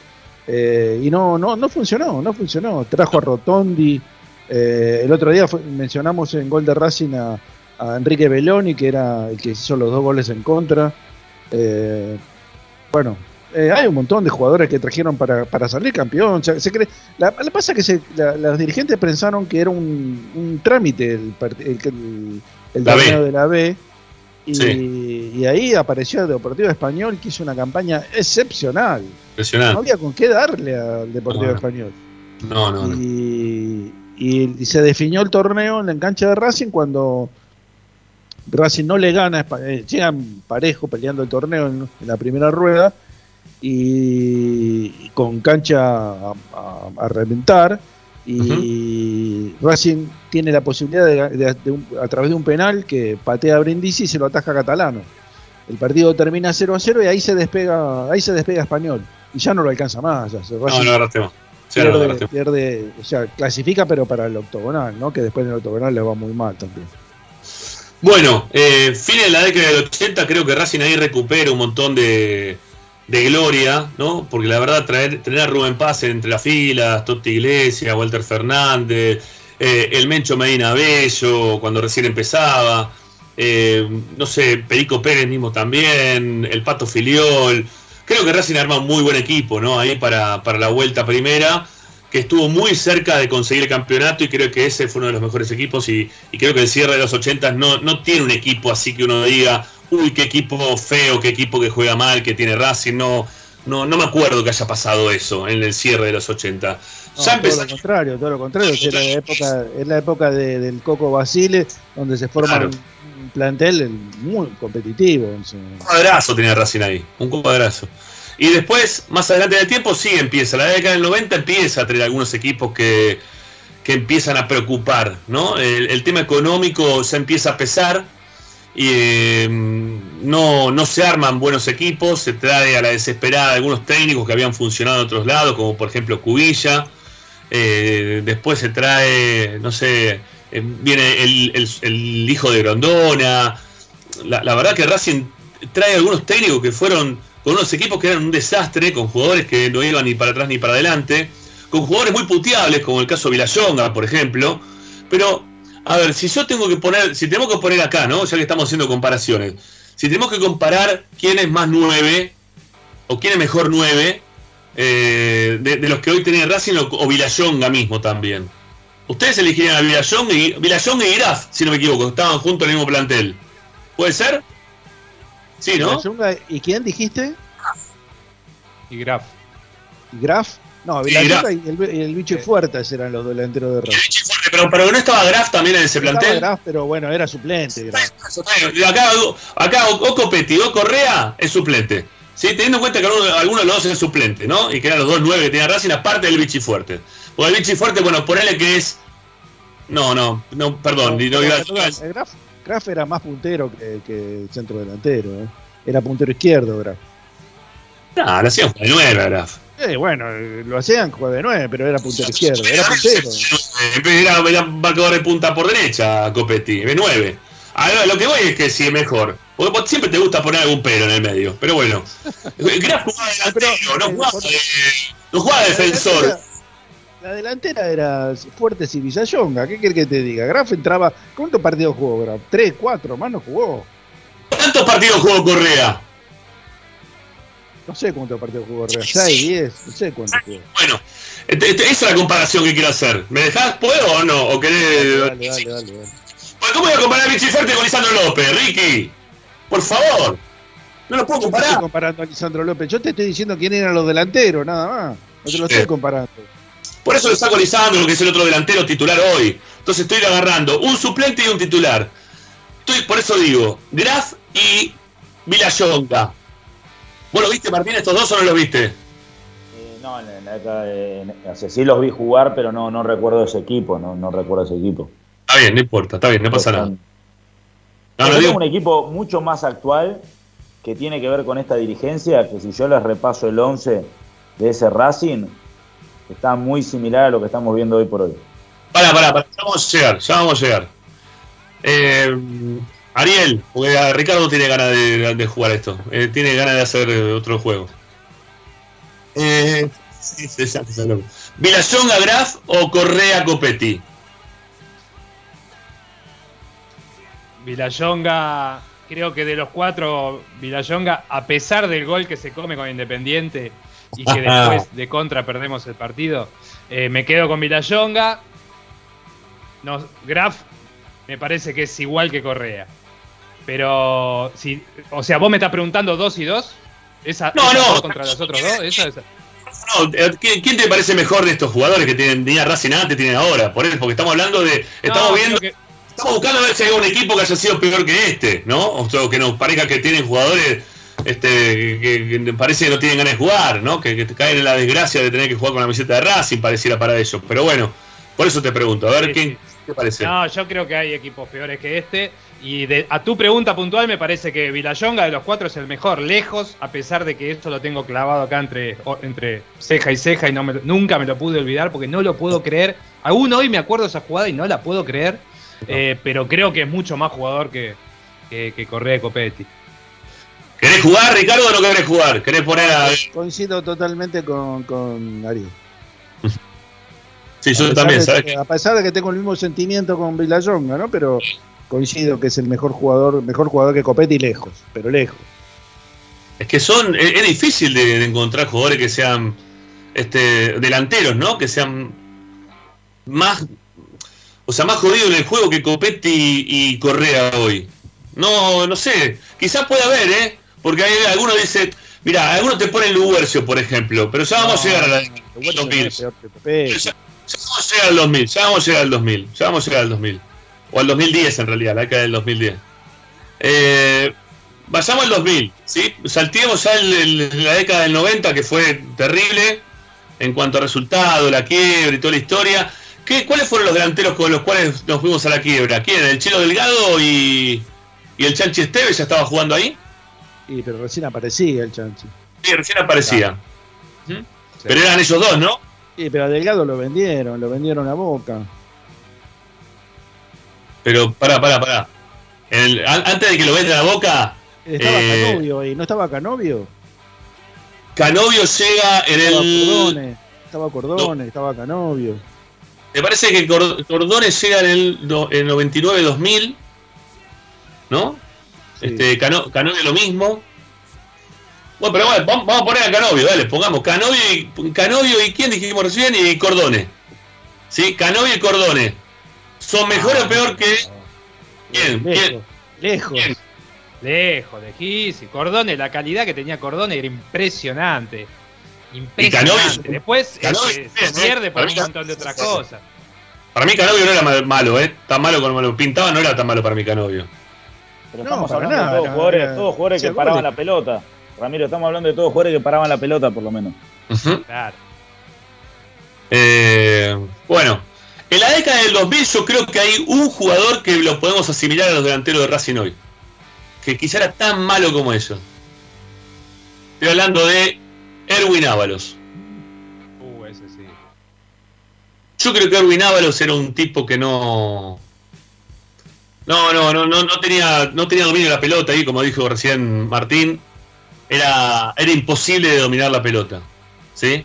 eh, y no, no, no funcionó, no funcionó. Trajo a Rotondi, eh, el otro día fue- mencionamos en gol de Racing a, a Enrique Belloni, que era el que hizo los dos goles en contra. Eh, bueno, eh, hay un montón de jugadores que trajeron para, para salir campeón. Se, cree- la, la pasa que se, la- los dirigentes pensaron que era un, un trámite el, el, el- torneo de la B. Y, Sí. y ahí apareció el Deportivo Español que hizo una campaña excepcional. No había con qué darle al Deportivo No. Español. No, no, no. Y, y- y se definió el torneo en la cancha de Racing cuando Racing no le gana, eh, llegan parejo peleando el torneo en, en la primera rueda y, y con cancha a, a- a reventar. Y Racing tiene la posibilidad de, de- de un- a través de un penal que patea a Brindisi y se lo ataja a Catalano. El partido termina 0 a 0 y ahí se despega, ahí se despega Español. Y ya no lo alcanza más. ya No, no agarraste más. Sí, no, no pierde, agarraste más. pierde, o sea, clasifica pero para el octogonal, ¿no? Que después en el octogonal le va muy mal también. Bueno, eh, fin de la década del 80 creo que Racing ahí recupera un montón de, de gloria, ¿no? Porque la verdad traer, tener a Rubén Paz entre las filas, Totti Iglesias, Walter Fernández, eh, el Mencho Medina Bello cuando recién empezaba, eh, no sé, Perico Pérez mismo también, el Pato Filiol. Creo que Racing arma un muy buen equipo, ¿no? Ahí para, para la vuelta primera, que estuvo muy cerca de conseguir el campeonato y creo que ese fue uno de los mejores equipos y, y creo que el cierre de los 80 no, no tiene un equipo así que uno diga, uy, qué equipo feo, qué equipo que juega mal, que tiene Racing, no, no, no me acuerdo que haya pasado eso en el cierre de los 80. No, ya todo lo contrario, todo lo contrario. Es la época, es la época de- del Coco Basile, donde se forma Claro. un, plantel muy competitivo. un cuadrazo tenía Racing ahí, un cuadrazo. Y después, más adelante del tiempo, sí empieza. La década del 90 empieza a tener algunos equipos que, que empiezan a preocupar, ¿no? El, tema económico se empieza a pesar y eh, no, no se arman buenos equipos, se trae a la desesperada algunos técnicos que habían funcionado en otros lados, como por ejemplo Cubilla. Eh, después se trae, no sé, eh, viene el, el- hijo de Grondona. La verdad que Racing trae algunos técnicos que fueron con unos equipos que eran un desastre, con jugadores que no iban ni para atrás ni para adelante, con jugadores muy puteables, como el caso de Vilayonga, por ejemplo. Pero, a ver, si yo tengo que poner, si tenemos que poner acá, ¿no? Ya que estamos haciendo comparaciones, si tenemos que comparar quién es más 9 o quién es mejor 9 eh, de, los que hoy tiene Racing o, o Vilayonga mismo también. Ustedes elegirían a Vilayonga y, Vilayonga y Graf, si no me equivoco, estaban juntos en el mismo plantel. ¿Puede ser? Sí, ¿no? Yunga, ¿Y quién dijiste? Y Graf. ¿Graf? No, Sí, y el, y el bicho Fuertes eran los delanteros de Racing. Pero, pero no estaba Graf también en ese Estaba plantel. Graf, pero bueno, era suplente. Graf. Acá, acá o Copetti o Correa es suplente. ¿Sí? Teniendo en cuenta que alguno, alguno de los dos es suplente, ¿no? Y que eran los dos nueve que tenía Racing, aparte del Vichy Fuerte. Porque el Vichy Fuerte, bueno, ponele que es. No, no, no, no, perdón, el Graf, Graf era más puntero que, que centro delantero. ¿eh? Era puntero izquierdo, Graf. No, lo hacían de nueve, Graf. Eh, bueno, eh, lo hacían jugar de nueve, pero era puntero izquierdo. Era puntero. Eh, Era, era marcador de punta por derecha, Copetti, de 9. Ahora, lo que voy es que sí es mejor. Porque vos siempre te gusta poner algún pero en el medio. Pero bueno. Graf jugaba delantero, no jugaba, de, no jugaba de defensor. La delantera era Fuertes y Villayonga. ¿Qué querés que te diga? Graf entraba. ¿Cuántos partidos jugó Graf? ¿Tres, cuatro? Más no jugó. ¿Cuántos partidos jugó Correa? No sé cuántos partidos jugó Real. ¿Seis, diez? No sé cuántos jugó. Bueno, este- este- esa es la comparación que quiero hacer. ¿Me dejás? ¿Puedo o no? ¿O querés.? Dale, dale, dale. dale. Bueno, ¿Cómo voy a comparar a Vichy Fuerte con Lisandro López, Ricky? Por favor. No lo puedo Yo no comparar. estoy comparando a Lisandro López. Yo te estoy diciendo quién eran los delanteros, nada más. No te lo estoy comparando. Por eso le saco a Lisandro, que es el otro delantero titular hoy. Entonces estoy agarrando un suplente y un titular. Estoy, por eso digo, Graf y Vilayonga. ¿Vos lo viste, Martín, estos dos o no los viste? Eh, no, en en- o sea, sí los vi jugar, pero no, no recuerdo ese equipo, no, no recuerdo ese equipo. Está bien, no importa, está bien, no pasa nada. No, no digo, un equipo mucho más actual que tiene que ver con esta dirigencia, que si yo les repaso el 11 de ese Racing, está muy similar a lo que estamos viendo hoy por hoy. Pará, pará, pará, ya vamos a llegar, ya vamos a llegar. Eh, Ariel, porque Ricardo tiene ganas de, de jugar esto, eh, tiene ganas de hacer otro juego. Eh, sí, sí, lo- ¿Vilayonga Graf o Correa Copetti? Vilayonga, creo que de los cuatro, Vilayonga, a pesar del gol que se come con Independiente y que después de contra perdemos el partido, eh, me quedo con Vilayonga. No, Graf me parece que es igual que Correa. Pero, si, o sea, vos me estás preguntando dos y dos. Esa, No, esas no. dos contra los otros dos. Esa, esa. No, eh, ¿quién, te parece mejor de estos jugadores que tienen, tenía Racing antes, tienen ahora? Por eso, porque estamos hablando de. Estamos No, viendo. que- Estamos buscando a ver si hay un equipo que haya sido peor que este, ¿no? O sea, que nos parezca que tienen jugadores este, que, que parece que no tienen ganas de jugar, ¿no? Que, que te caen en la desgracia de tener que jugar con la camiseta de Racing, pareciera para ellos. Pero bueno, por eso te pregunto, a ver Sí, quién sí. te parece. No, yo creo que hay equipos peores que este. Y de- a tu pregunta puntual, me parece que Vilayonga de los cuatro es el mejor, lejos, a pesar de que esto lo tengo clavado acá entre, entre ceja y ceja y no me lo- nunca me lo pude olvidar porque no lo puedo creer. Aún hoy me acuerdo de esa jugada y no la puedo creer, eh, pero creo que es mucho más jugador que, que, que Correa y Copetti. ¿Querés jugar, Ricardo, o no querés jugar? ¿Querés poner a.? Coincido totalmente con, con Ariel. Sí, yo también, ¿sabes? que- A pesar de que tengo el mismo sentimiento con Vilayonga, ¿no? Pero coincido que es el mejor jugador, mejor jugador que Copetti lejos, pero lejos. Es que son. Es, es difícil de, de encontrar jugadores que sean. Este, delanteros, ¿no? Que sean más. O sea, más jodidos en el juego que Copetti y Correa hoy. No, no sé. Quizás puede haber, ¿eh? Porque hay algunos dicen. Mira, algunos te ponen Lubercio, por ejemplo. Pero ya vamos a llegar a la. Bueno, 2000. es peor que Copetti. Ya, ya vamos a llegar al 2000, ya vamos a llegar al 2000, ya vamos a llegar al 2000. O al 2010 en realidad, la década del 2010. Eh, vayamos al 2000, ¿sí? Salteemos ya el- el- la década del 90 que fue terrible en cuanto a resultado, la quiebra y toda la historia. ¿Qué, ¿Cuáles fueron los delanteros con los cuales nos fuimos a la quiebra? ¿Quién? ¿El Chelo Delgado y, y el Chanchi Esteves ya estaba jugando ahí? Y, pero recién aparecía el Chanchi. Sí, recién aparecía. ¿Mm? Pero eran ellos dos, ¿no? Sí, pero a Delgado lo vendieron, lo vendieron a Boca. Pero pará, pará, pará. El- an- antes de que lo vendan a Boca, Estaba Eh, Canovio ahí, ¿no estaba Canovio? Canovio llega en Estaba el. Cordone, estaba Cordone, estaba Canovio. Me parece que Cor- Cordones llega en el, en el 99-2000, ¿no? Sí. Este, Cano- Canovio lo mismo. Bueno, pero bueno, vamos, vamos a poner a Canovio, dale, pongamos Canovio y, Canovio y quién dijimos recién y Cordone. ¿Sí? Canovio y Cordone. ¿Son mejor o peor que.? ¿Quién? Lejos, ¿Quién? lejos. ¿Quién? Lejos, lejísimo. Cordone, la calidad que tenía Cordone era impresionante. Y Impresionante. Canovio- Después Canovio bien, se ¿eh? pierde por Para un montón de otras cosas. Para mí Canovio no era ma- malo, ¿eh? Tan malo como lo pintaba, no era tan malo para mí Canovio. Pero No, estamos hablando nada, de todos no, jugadores, todos jugadores que paraban la pelota. Ramiro, estamos hablando de todos jugadores que paraban la pelota, por lo menos. Claro. Eh, bueno, en la década del 2000 yo creo que hay un jugador que lo podemos asimilar a los delanteros de Racing hoy. Que quizá era tan malo como ellos. Estoy hablando de Erwin Ábalos. Uh, ese sí. Yo creo que Erwin Ábalos era un tipo que no... No, no, no, no, no tenía, no tenía dominio de la pelota ahí, como dijo recién Martín. Era, era imposible de dominar la pelota. ¿Sí?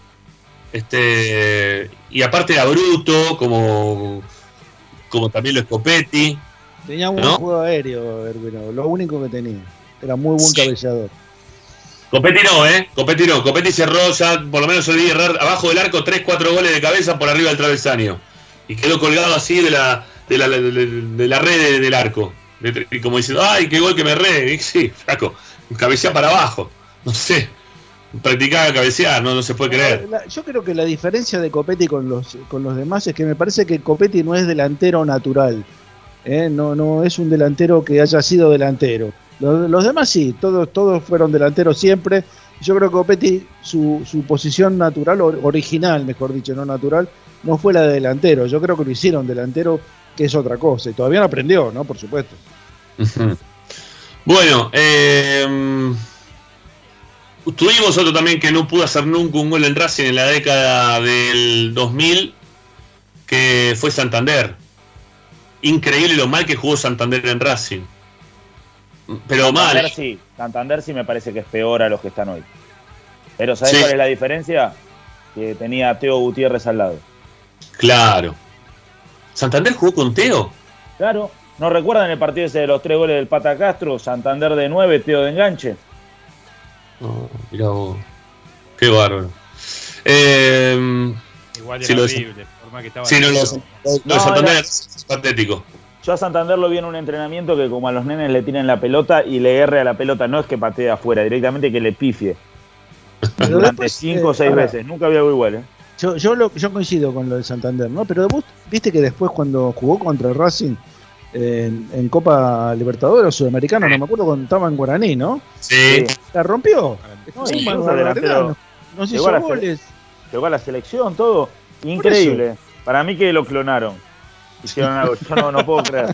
Este, y aparte era bruto, como, como también lo es Copetti. Tenía un juego aéreo, Erwino, lo único que tenía. Era muy buen Sí. cabellador. Copetti no, ¿eh? Copetti no. Copetti cerró ya, por lo menos yo vi errar abajo del arco 3-4 goles de cabeza por arriba del travesaño. Y quedó colgado así de la, de la, de la- de la red de- del arco. De- y como diciendo, ¡ay, qué gol que me erré! Y sí, flaco, cabecea para abajo. No sé. Practicaba cabecear, no, no se puede creer. La- yo creo que la diferencia de Copetti con los, con los demás es que me parece que Copetti no es delantero natural. ¿eh? no, no es un delantero que haya sido delantero. Los, los demás sí, todos, todos fueron delanteros siempre. Yo creo que Copetti, su, su posición natural, or- original, mejor dicho, no natural, no fue la de delantero. Yo creo que lo hicieron delantero, que es otra cosa. Y todavía no aprendió, ¿no? Por supuesto. Bueno, eh, tuvimos otro también que no pudo hacer nunca un gol en Racing en la década del 2000, que fue Santander. Increíble lo mal que jugó Santander en Racing. Pero Santander mal. sí, Santander sí me parece que es peor a los que están hoy. Pero ¿sabes Sí. cuál es la diferencia? Que tenía a Teo Gutiérrez al lado. Claro. ¿Santander jugó con Teo? Claro, ¿no recuerdan el partido ese de los tres goles del Pata Castro? Santander de 9, Teo de enganche. No, mirá vos. Qué bárbaro. Eh, Igual era lo- horrible, por más que estaba sí, no, lo, nervioso. lo de No, Santander era- es patético. Yo a Santander lo vi en un entrenamiento que como a los nenes le tiran la pelota y le erre a la pelota, no es que patee afuera, directamente que le pifie. Pero Durante después, cinco o eh, seis ahora, veces, nunca había algo igual, ¿eh? Yo, yo, lo- yo coincido con lo de Santander, ¿no? Pero vos viste que después cuando jugó contra el Racing en, en Copa Libertadores o Sudamericana, no me acuerdo cuando estaba en Guaraní, ¿no? Sí. La rompió. No, Sí, Nos Llegó hizo la goles. Llegó a la selección, todo. Increíble. Para mí que lo clonaron. Hicieron algo, yo no, no puedo creer.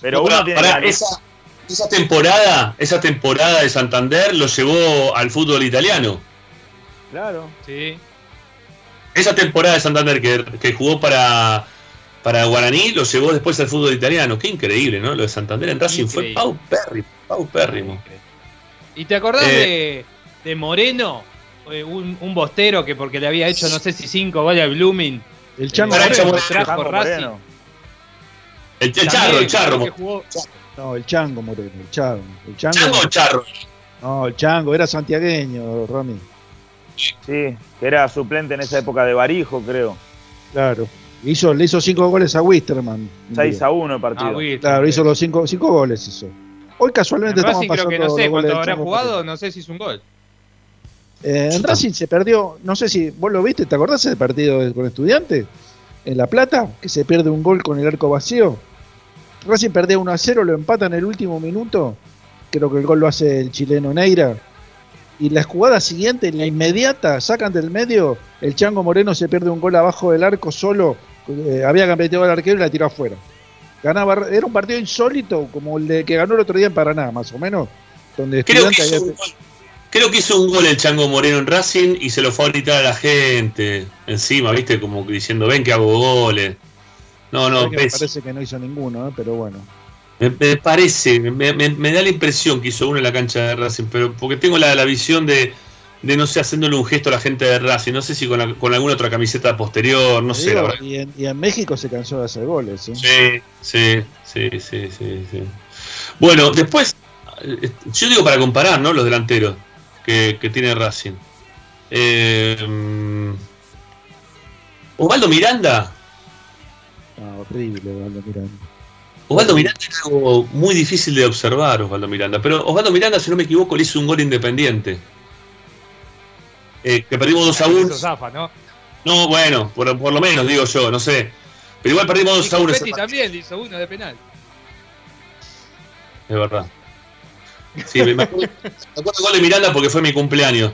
Pero No, uno pará, tiene que- esa, esa temporada, esa temporada de Santander lo llevó al fútbol italiano. Claro. Sí. Esa temporada de Santander que, que jugó para, para Guaraní lo llevó después al fútbol italiano. Qué increíble, ¿no? Lo de Santander en Racing fue Increíble. paupérrimo, paupérrimo. ¿Y te acordás Eh. de, de Moreno? Un, un bostero que porque le había hecho no sé si cinco goles al Blooming. El Chango Pará, Moreno. Trajo. Moreno. El, el charro, el charro. jugó- No, el Chango Moreno, el Chango. El Chango, ¿Chango o charro? No, el Chango, era santiagueño, Rami. Sí, que era suplente en esa época de Barijo, creo. Claro. Hizo, le hizo cinco goles a Wisterman. 6 a 1 el partido. Ah. Claro, hizo los cinco, cinco goles hizo. Hoy En casualmente estamos Racing creo pasando que no sé cuánto habrá jugado, no sé si hizo un gol. Eh, en Racing se perdió, no sé si vos lo viste, ¿te acordás del partido con estudiantes? En La Plata, que se pierde un gol con el arco vacío. Racing perdía 1 a 0, lo empata en el último minuto. Creo que el gol lo hace el chileno Neira. Y la jugada siguiente, en la inmediata, sacan del medio, el Chango Moreno se pierde un gol abajo del arco solo. eh, había gambeteado al arquero y la tiró afuera. Ganaba, era un partido insólito, como el de que ganó el otro día en Paraná, más o menos. Donde Creo que, había- un gol, creo que hizo un gol el Chango Moreno en Racing y se lo fue a gritar a la gente encima, ¿viste? Como diciendo, ven que hago goles. No, no, me parece que no hizo ninguno, ¿eh? pero bueno. Me, me parece, me, me- me da la impresión que hizo uno en la cancha de Racing, pero porque tengo la, la visión de, de, no sé, haciéndole un gesto a la gente de Racing, no sé si con, la- con alguna otra camiseta posterior, no sé, digo, la verdad. y, en, y en México se cansó de hacer goles. ¿eh? Sí, sí, sí, sí, sí, sí. Bueno, después, eh, yo digo para comparar, ¿no? Los delanteros que, que tiene Racing. Eh, mm, Osvaldo Miranda. No, horrible, Osvaldo Miranda. Osvaldo Miranda es algo muy difícil de observar, Osvaldo Miranda. Pero Osvaldo Miranda, si no me equivoco, le hizo un gol independiente. Eh, que perdimos 2 a 1. Eso zafa, ¿no? No, bueno, por, por lo menos digo yo, no sé. Pero igual perdimos 2 a 1. Copetti también le hizo uno de penal. Es verdad. Sí, me acuerdo, me acuerdo del gol de Miranda porque fue mi cumpleaños.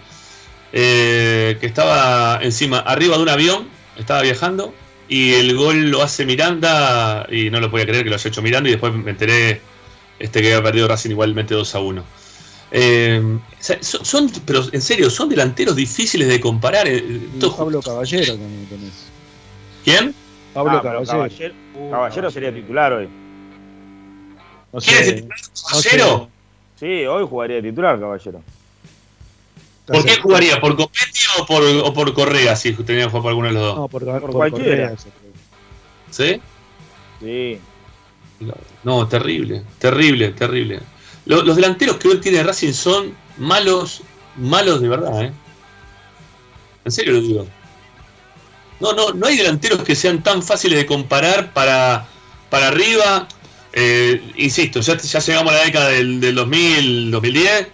Eh, que estaba encima, arriba de un avión, estaba viajando, y el gol lo hace Miranda, y no lo podía creer que lo haya hecho Miranda, y después me enteré este que había perdido Racing igualmente 2 a 1. Eh, son, son- pero en serio, son delanteros difíciles de comparar. eh, Y Pablo Caballero también tenés. ¿Quién? Pablo Ah, Caballero. Caballero, Caballero sería titular hoy. No ¿Quién es titular? no sé. ¿Caballero? Sí, hoy jugaría de titular, Caballero. ¿Por qué jugaría? ¿Por Copetti o por, o por Correa si tenía que jugar por alguno de los dos? No, por, Por por cualquiera. Correa. ¿Sí? Sí. No, terrible, terrible, terrible. Lo- los delanteros que hoy tiene Racing son malos, malos de verdad, ¿eh? En serio lo digo. No, no, no hay delanteros que sean tan fáciles de comparar para, para arriba. Eh, insisto, ya, ya llegamos a la década del, del 2000, 2010.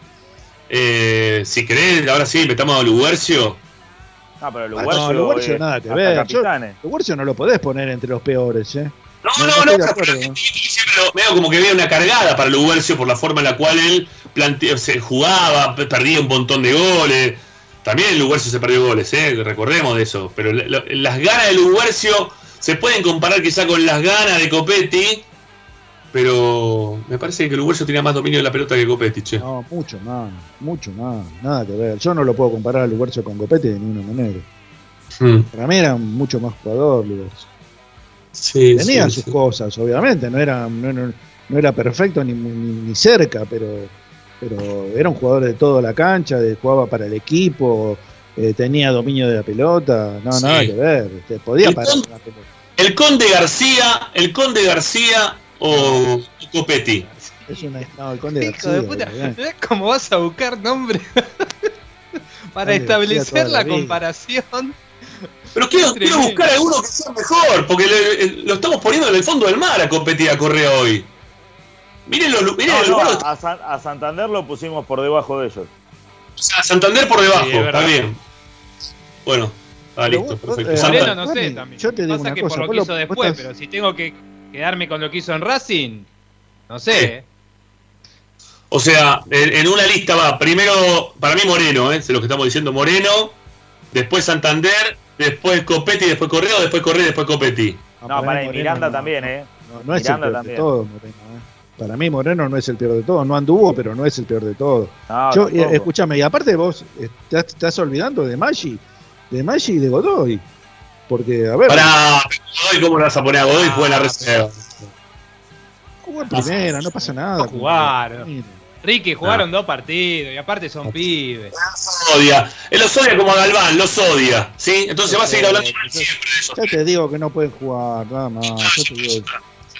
Eh, si querés, ahora sí, metamos a Luguercio. Ah, pero Ah, Luguercio, no, Luguercio eh, nada que ver. Yo-. Luguercio no lo podés poner entre los peores, ¿eh? No, No, no, no no, no, acuerdo, pero ¿no? siempre lo- veo como que había una cargada para Luguercio por la forma en la cual él plante- se jugaba, pe- perdía un montón de goles. También Luguercio se perdió goles, ¿eh? recordemos de eso. Pero la- la- las ganas de Luguercio se pueden comparar quizá con las ganas de Copetti, pero me parece que Luguercio tenía más dominio de la pelota que Copetti, che. No, mucho más, mucho más, nada que ver. Yo no lo puedo comparar a Luguercio con Copete de ninguna manera. Mm. Para mí era mucho más jugador Luguercio. Sí, Tenía sí, sus sí. cosas, obviamente, no era, no, no- no era perfecto ni, ni- ni cerca, pero, pero era un jugador de toda la cancha, de, jugaba para el equipo, eh, tenía dominio de la pelota, no, nada que ver, te podía El parar con- una pelota. El Conde García, el Conde García o Copetti. Es una, no, el Conde Hijo de puta, obviamente. ¿ves cómo vas a buscar nombre para Conde García establecer la la comparación? Pero quiero, quiero buscar alguno que sea mejor, porque le- le- lo estamos poniendo en el fondo del mar a competir a Correa hoy. Miren, los, miren No, no, a, San- a Santander lo pusimos por debajo de ellos. o sea, Santander por debajo, Sí, está bien. Bueno, está Pero listo, vos- perfecto. eh, Moreno no sé también. yo te digo Pasa una que cosa, por lo que hizo después, estás- pero si tengo que quedarme con lo que hizo en Racing, no sé. ¿eh? O sea, en, en una lista va primero, para mí Moreno, ¿eh? sé lo que estamos diciendo, Moreno, después Santander, después Copetti, después Correa, después Correa, después Copetti. No, para para mí Miranda no. también, ¿eh? No, no es Miranda el peor también. de todos, Moreno. ¿eh? Para mí Moreno no es el peor de todos, no anduvo, pero no es el peor de todos. No, Yo, eh, escúchame, y aparte vos eh, estás, estás olvidando de Maggi, de Maggi y de Godoy. Porque, a ver, Para Godoy, ¿cómo le vas a poner a Godoy? Juega en la Ah, reserva. jugó en primera, no pasa nada. No jugaron. Ricky jugaron dos partidos y aparte son pibes. Los odia. Él los odia como a Galván, los odia. ¿Sí? Entonces va a seguir hablando siempre de eso. Ya te digo que no pueden jugar, nada más. Yo te digo,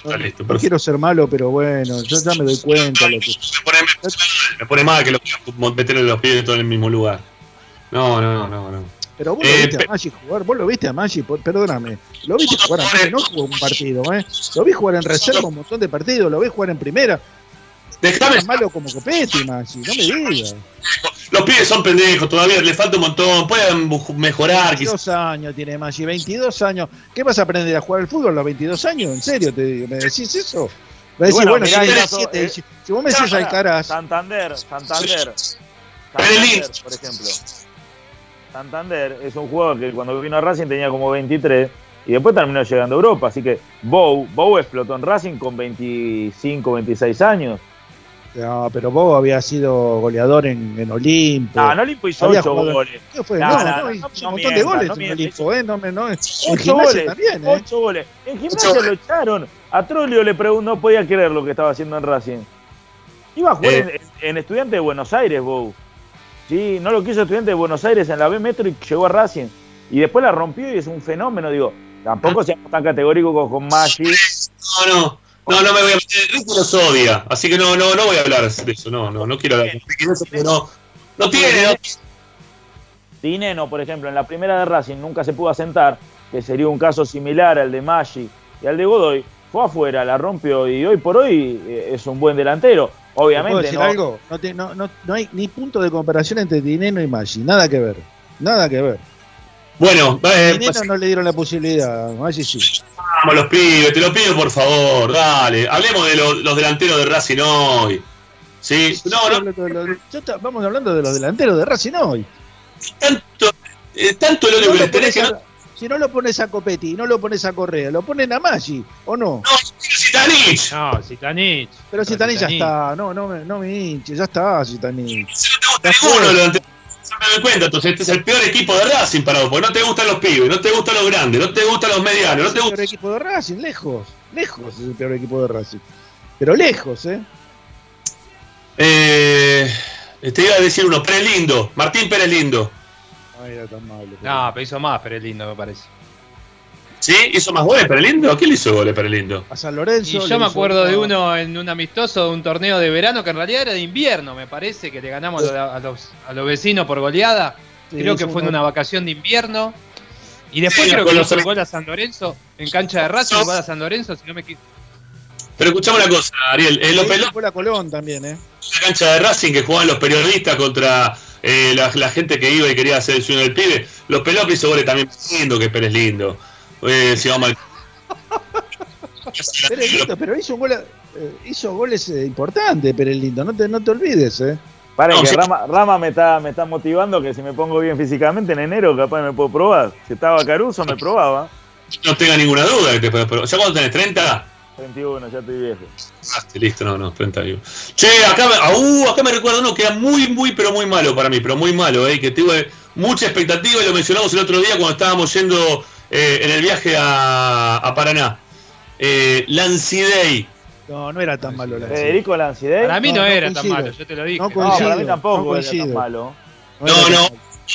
Está listo, no quiero ser malo, pero bueno, yo ya me doy cuenta. Lo que, Me pone, me pone mal que lo quiera meter en los pies todos en el mismo lugar. No, no, no, no. Pero vos lo Eh, viste pe- a Maggi jugar, vos lo viste a Maggi, por- perdóname, lo viste jugar a Maggi, no jugó un partido, ¿eh? Lo vi jugar en reserva un montón de partidos, lo vi jugar en primera. Déjame. Es malo como Copetti, Maggi, no me digas. Los pibes son pendejos, todavía le falta un montón. Pueden mejorar, quizás. 22 años tiene Maggi, 22 años. ¿Qué vas a aprender a jugar al fútbol a los 22 años? ¿En serio? ¿Te, ¿Me decís eso? A decir, bueno, bueno, mirá si, caso, siete- eh, si- si vos me decís Pará, Alcaraz, Santander, Santander. Santander, por ejemplo. Santander es un jugador que cuando vino a Racing tenía como 23 y después terminó llegando a Europa. Así que Bow, Bow explotó en Racing con 25, 26 años. no, pero vos habías sido goleador en, en Olimpo. No, no Olimpo hizo Había 8 jugado- goles. ¿Qué fue? No, No, no, no, hizo un montón mientas, de goles en mientas. Olimpo, ¿eh? No, me- no, en 8 gimnasia goles, también, ¿eh? 8 goles. En gimnasia lo echaron. A Trollio le preguntó, no podía creer lo que estaba haciendo en Racing. Iba a jugar Eh. en, en Estudiante de Buenos Aires, Bow. Sí, no lo quiso Estudiante de Buenos Aires en la B Metro y llegó a Racing. Y después la rompió y es un fenómeno, digo. Tampoco seamos tan categóricos con, con Maggi. No, no. No, no me voy a meter. Ricky los odia. Así que no, no, no voy a hablar de eso. No, no, no quiero hablar no. No tiene, no. Dineno, por ejemplo, en la primera de Racing nunca se pudo asentar, que sería un caso similar al de Maggi y al de Godoy. Fue afuera, la rompió y hoy por hoy eh, es un buen delantero. ¿Te puedo Obviamente, decir ¿no? algo? No, te- no, no, no hay ni punto de comparación entre Dineno y Maggi. Nada que ver. Nada que ver. Bueno, eh, Dineno pues, no le dieron la posibilidad. Maggi sí. vamos los pibes, te lo pido por favor, dale. Hablemos de los, los delanteros de Racing hoy. Sí, no, no, Yo está- vamos hablando de los delanteros de Racing hoy. tanto, eh, tanto el odio No que les tenés pones que no. a- si no lo pones a Copetti y no lo pones a Correa, lo ponen a Maggi, ¿o no? No, Zitanich. No, Zitanich. Pero Zitanich ya está, no, no, me- no me hinche, ya está Zitanich. Gusta me doy cuenta, entonces este es el peor equipo de Racing para vos, porque no te gustan los pibes, no te gustan los grandes, no te gustan los medianos, no Es te el gustan. peor equipo de Racing, lejos, lejos es el peor equipo de Racing. Pero lejos, ¿eh? Eh, te iba a decir uno, Pérez Lindo, Martín Pérez Lindo. No era tan malo. No, pero hizo más, pero es lindo, me parece. ¿Sí? ¿Hizo más goles Pérez Lindo? ¿Quién le hizo goles Pérez Lindo? A San Lorenzo. Y yo me acuerdo de uno en un amistoso de un torneo de verano que en realidad era de invierno, me parece, que le ganamos a los, a los, a los vecinos por goleada. Sí, creo que fue en una vacación de invierno. Y después Sí, creo con que los hizo el gol a San Lorenzo, en cancha de Racing, gol a San Lorenzo, si no me equivoco. Pero escuchamos una cosa, Ariel. Eh, los pelotas fue la Colón también, ¿eh? la cancha de Racing que jugaban los periodistas contra eh, la, la gente que iba y quería hacer el sueño del pibe. Los pelotas hizo goles también lindo que Pérez Lindo. Eh, si vamos al- Perelito, pero hizo, un gol, eh, hizo goles eh, importantes, Perelito, no te, no te olvides, ¿eh? No, que sí. Rama, Rama me, está, me está motivando que si me pongo bien físicamente en enero, capaz me puedo probar. Si estaba Caruso, me probaba. No tenga ninguna duda que te puedes probar. ¿Ya cuándo tenés? ¿30? 31, ya estoy viejo. Ah, listo, no, no, 31. Che, acá, me- uh, acá me recuerda uno que era muy, muy, pero muy malo para mí, pero muy malo, eh, que tuve mucha expectativa y lo mencionamos el otro día cuando estábamos yendo eh, en el viaje a, a Paraná. Eh, Lancidei. No, no era tan malo la Federico Lancidey. Para mí no, No, no era tan malo, yo te lo dije. No No, para mí tampoco no era tan malo. No, no, malo.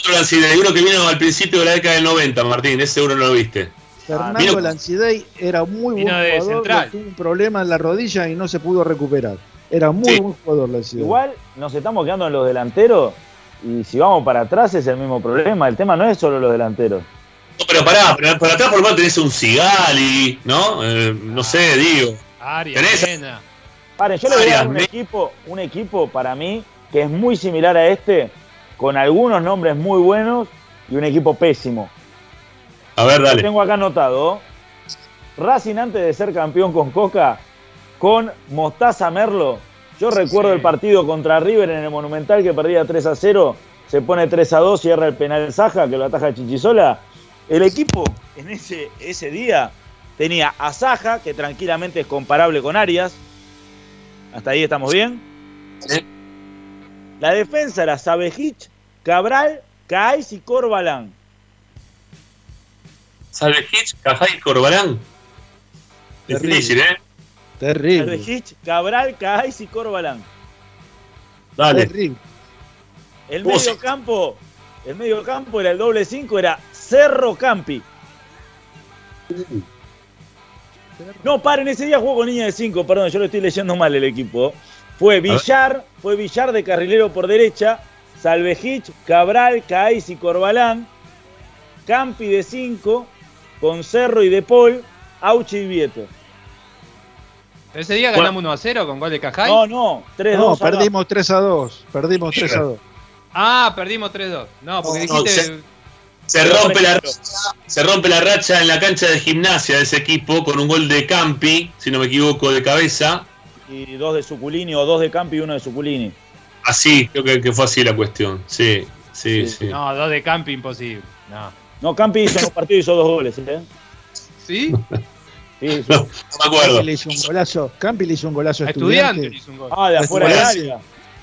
otro Lancidei, uno que vino al principio de la década del 90, Martín, ese seguro no lo viste. Fernando vino- Lancidey era muy buen jugador, tuvo un problema en la rodilla y no se pudo recuperar. Era muy Sí. buen jugador Lancidey. Igual nos estamos quedando en los delanteros y si vamos para atrás es el mismo problema. El tema no es solo los delanteros. No, pero pará, pero para atrás por lo menos tenés un Sigali, ¿no? Eh, no sé, digo. Arias, ¿Tenés? Paren, yo le voy a dar un equipo, un equipo para mí que es muy similar a este, con algunos nombres muy buenos y un equipo pésimo. A ver, Lo tengo acá anotado. Racing antes de ser campeón con Coca, con Mostaza Merlo. Yo recuerdo Sí. el partido contra River en el Monumental que perdía 3 a 0, se pone 3 a 2 y erra el penal Saja, que lo ataja Chichisola. El equipo en ese, ese día tenía a Saja, que tranquilamente es comparable con Arias. Hasta ahí estamos bien. Sí. La defensa era Sabejich, Cabral, Caís y Corbalán. Salve Hitch, Cajay y Corbalán. Es Terrible. difícil, ¿eh? Terrible. Sabejich, Cabral, Caís y Corbalán. Dale. Terrible. El ¿Cómo medio se- campo, el medio campo era el doble 5, era Cerro Campi. No, paren, ese día jugó con niña de 5, perdón, yo lo estoy leyendo mal el equipo. Fue Villar, fue Villar de carrilero por derecha, Salvejich, Cabral, Caís y Corbalán, Campi de 5, con Cerro y De Paul, Auchi y Vieto. Ese día Bueno. ganamos 1 a 0 con gol de Cajay. No, no, 3-2. No, abajo. perdimos 3 a 2. Perdimos 3 a 2. Ah, perdimos 3-2. No, porque No, dijiste. se- Se rompe, la racha, se rompe la racha en la cancha de gimnasia de ese equipo con un gol de Campi, si no me equivoco, de cabeza. Y dos de Suculini, o dos de Campi y uno de Suculini. Así, creo que, que fue así la cuestión. Sí, sí, Sí, sí. No, dos de campi imposible. No. No, Campi hizo en un partido hizo dos goles, ¿eh? ¿Sí? Sí, sí. No, no me acuerdo. Campi le hizo un golazo. Campi le hizo un golazo a estudiante estudiante. le hizo un gol. Ah, de afuera del área.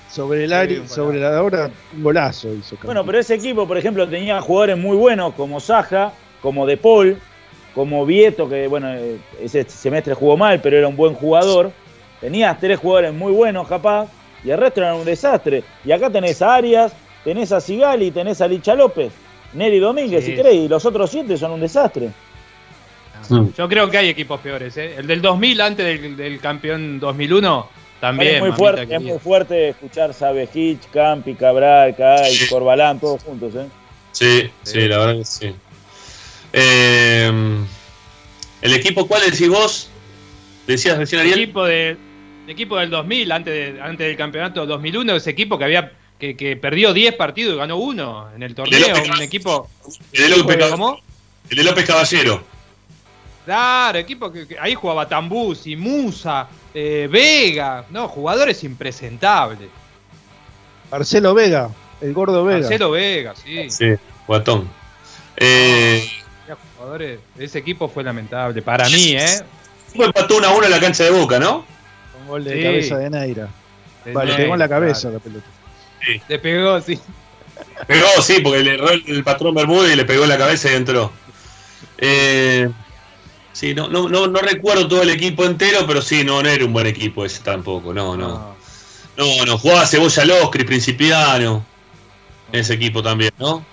Sobre el área, sobre la hora, un golazo hizo Campi. Bueno, pero ese equipo, por ejemplo, tenía jugadores muy buenos como Saja, como De Paul, como Vieto, que bueno, ese semestre jugó mal, pero era un buen jugador. Tenías tres jugadores muy buenos, capaz, y el resto era un desastre. Y acá tenés a Arias, tenés a Sigali, tenés a Licha López, Neri Domínguez, Sí. si querés, y los otros siete son un desastre. Mm. Yo creo que hay equipos peores. ¿eh? El del 2000, antes del, del campeón 2001, también. es, muy fuerte, es muy fuerte escuchar Sabejich, Campi, Cabral, Cay, Sí. Corbalán, todos juntos, ¿eh? Sí, sí, la verdad que sí. Eh, ¿El equipo cuál decís vos? Decías recién El Ariel. equipo, de, el equipo del 2000, antes, de- antes del campeonato 2001, ese equipo que había que, que perdió 10 partidos y ganó uno en el torneo. López Un equipo. El de López, ¿Cómo? el de López Caballero. Claro, equipo que, que ahí jugaba Tambusi, Musa, eh, Vega, no, jugadores impresentables. Marcelo Vega, el gordo Vega. Marcelo Vega, sí. Sí, guatón. Eh, jugadores, ese equipo fue lamentable. Para mí, ¿eh? Fue empató 1 a 1 en la cancha de Boca, ¿no? Con gol de Sí. cabeza de Neira. De Vale, Ney, pegó en la cabeza claro. la pelota. Le pegó, sí. Pegó, sí, porque le erró el, el patrón Bermúdez y le pegó en la cabeza y entró. Eh, sí, no, no, no, no recuerdo todo el equipo entero, pero sí, no, no era un buen equipo ese tampoco. No, no. No. No, no, jugaba Cebolla Loscri, Principiano. Ese equipo también, ¿no?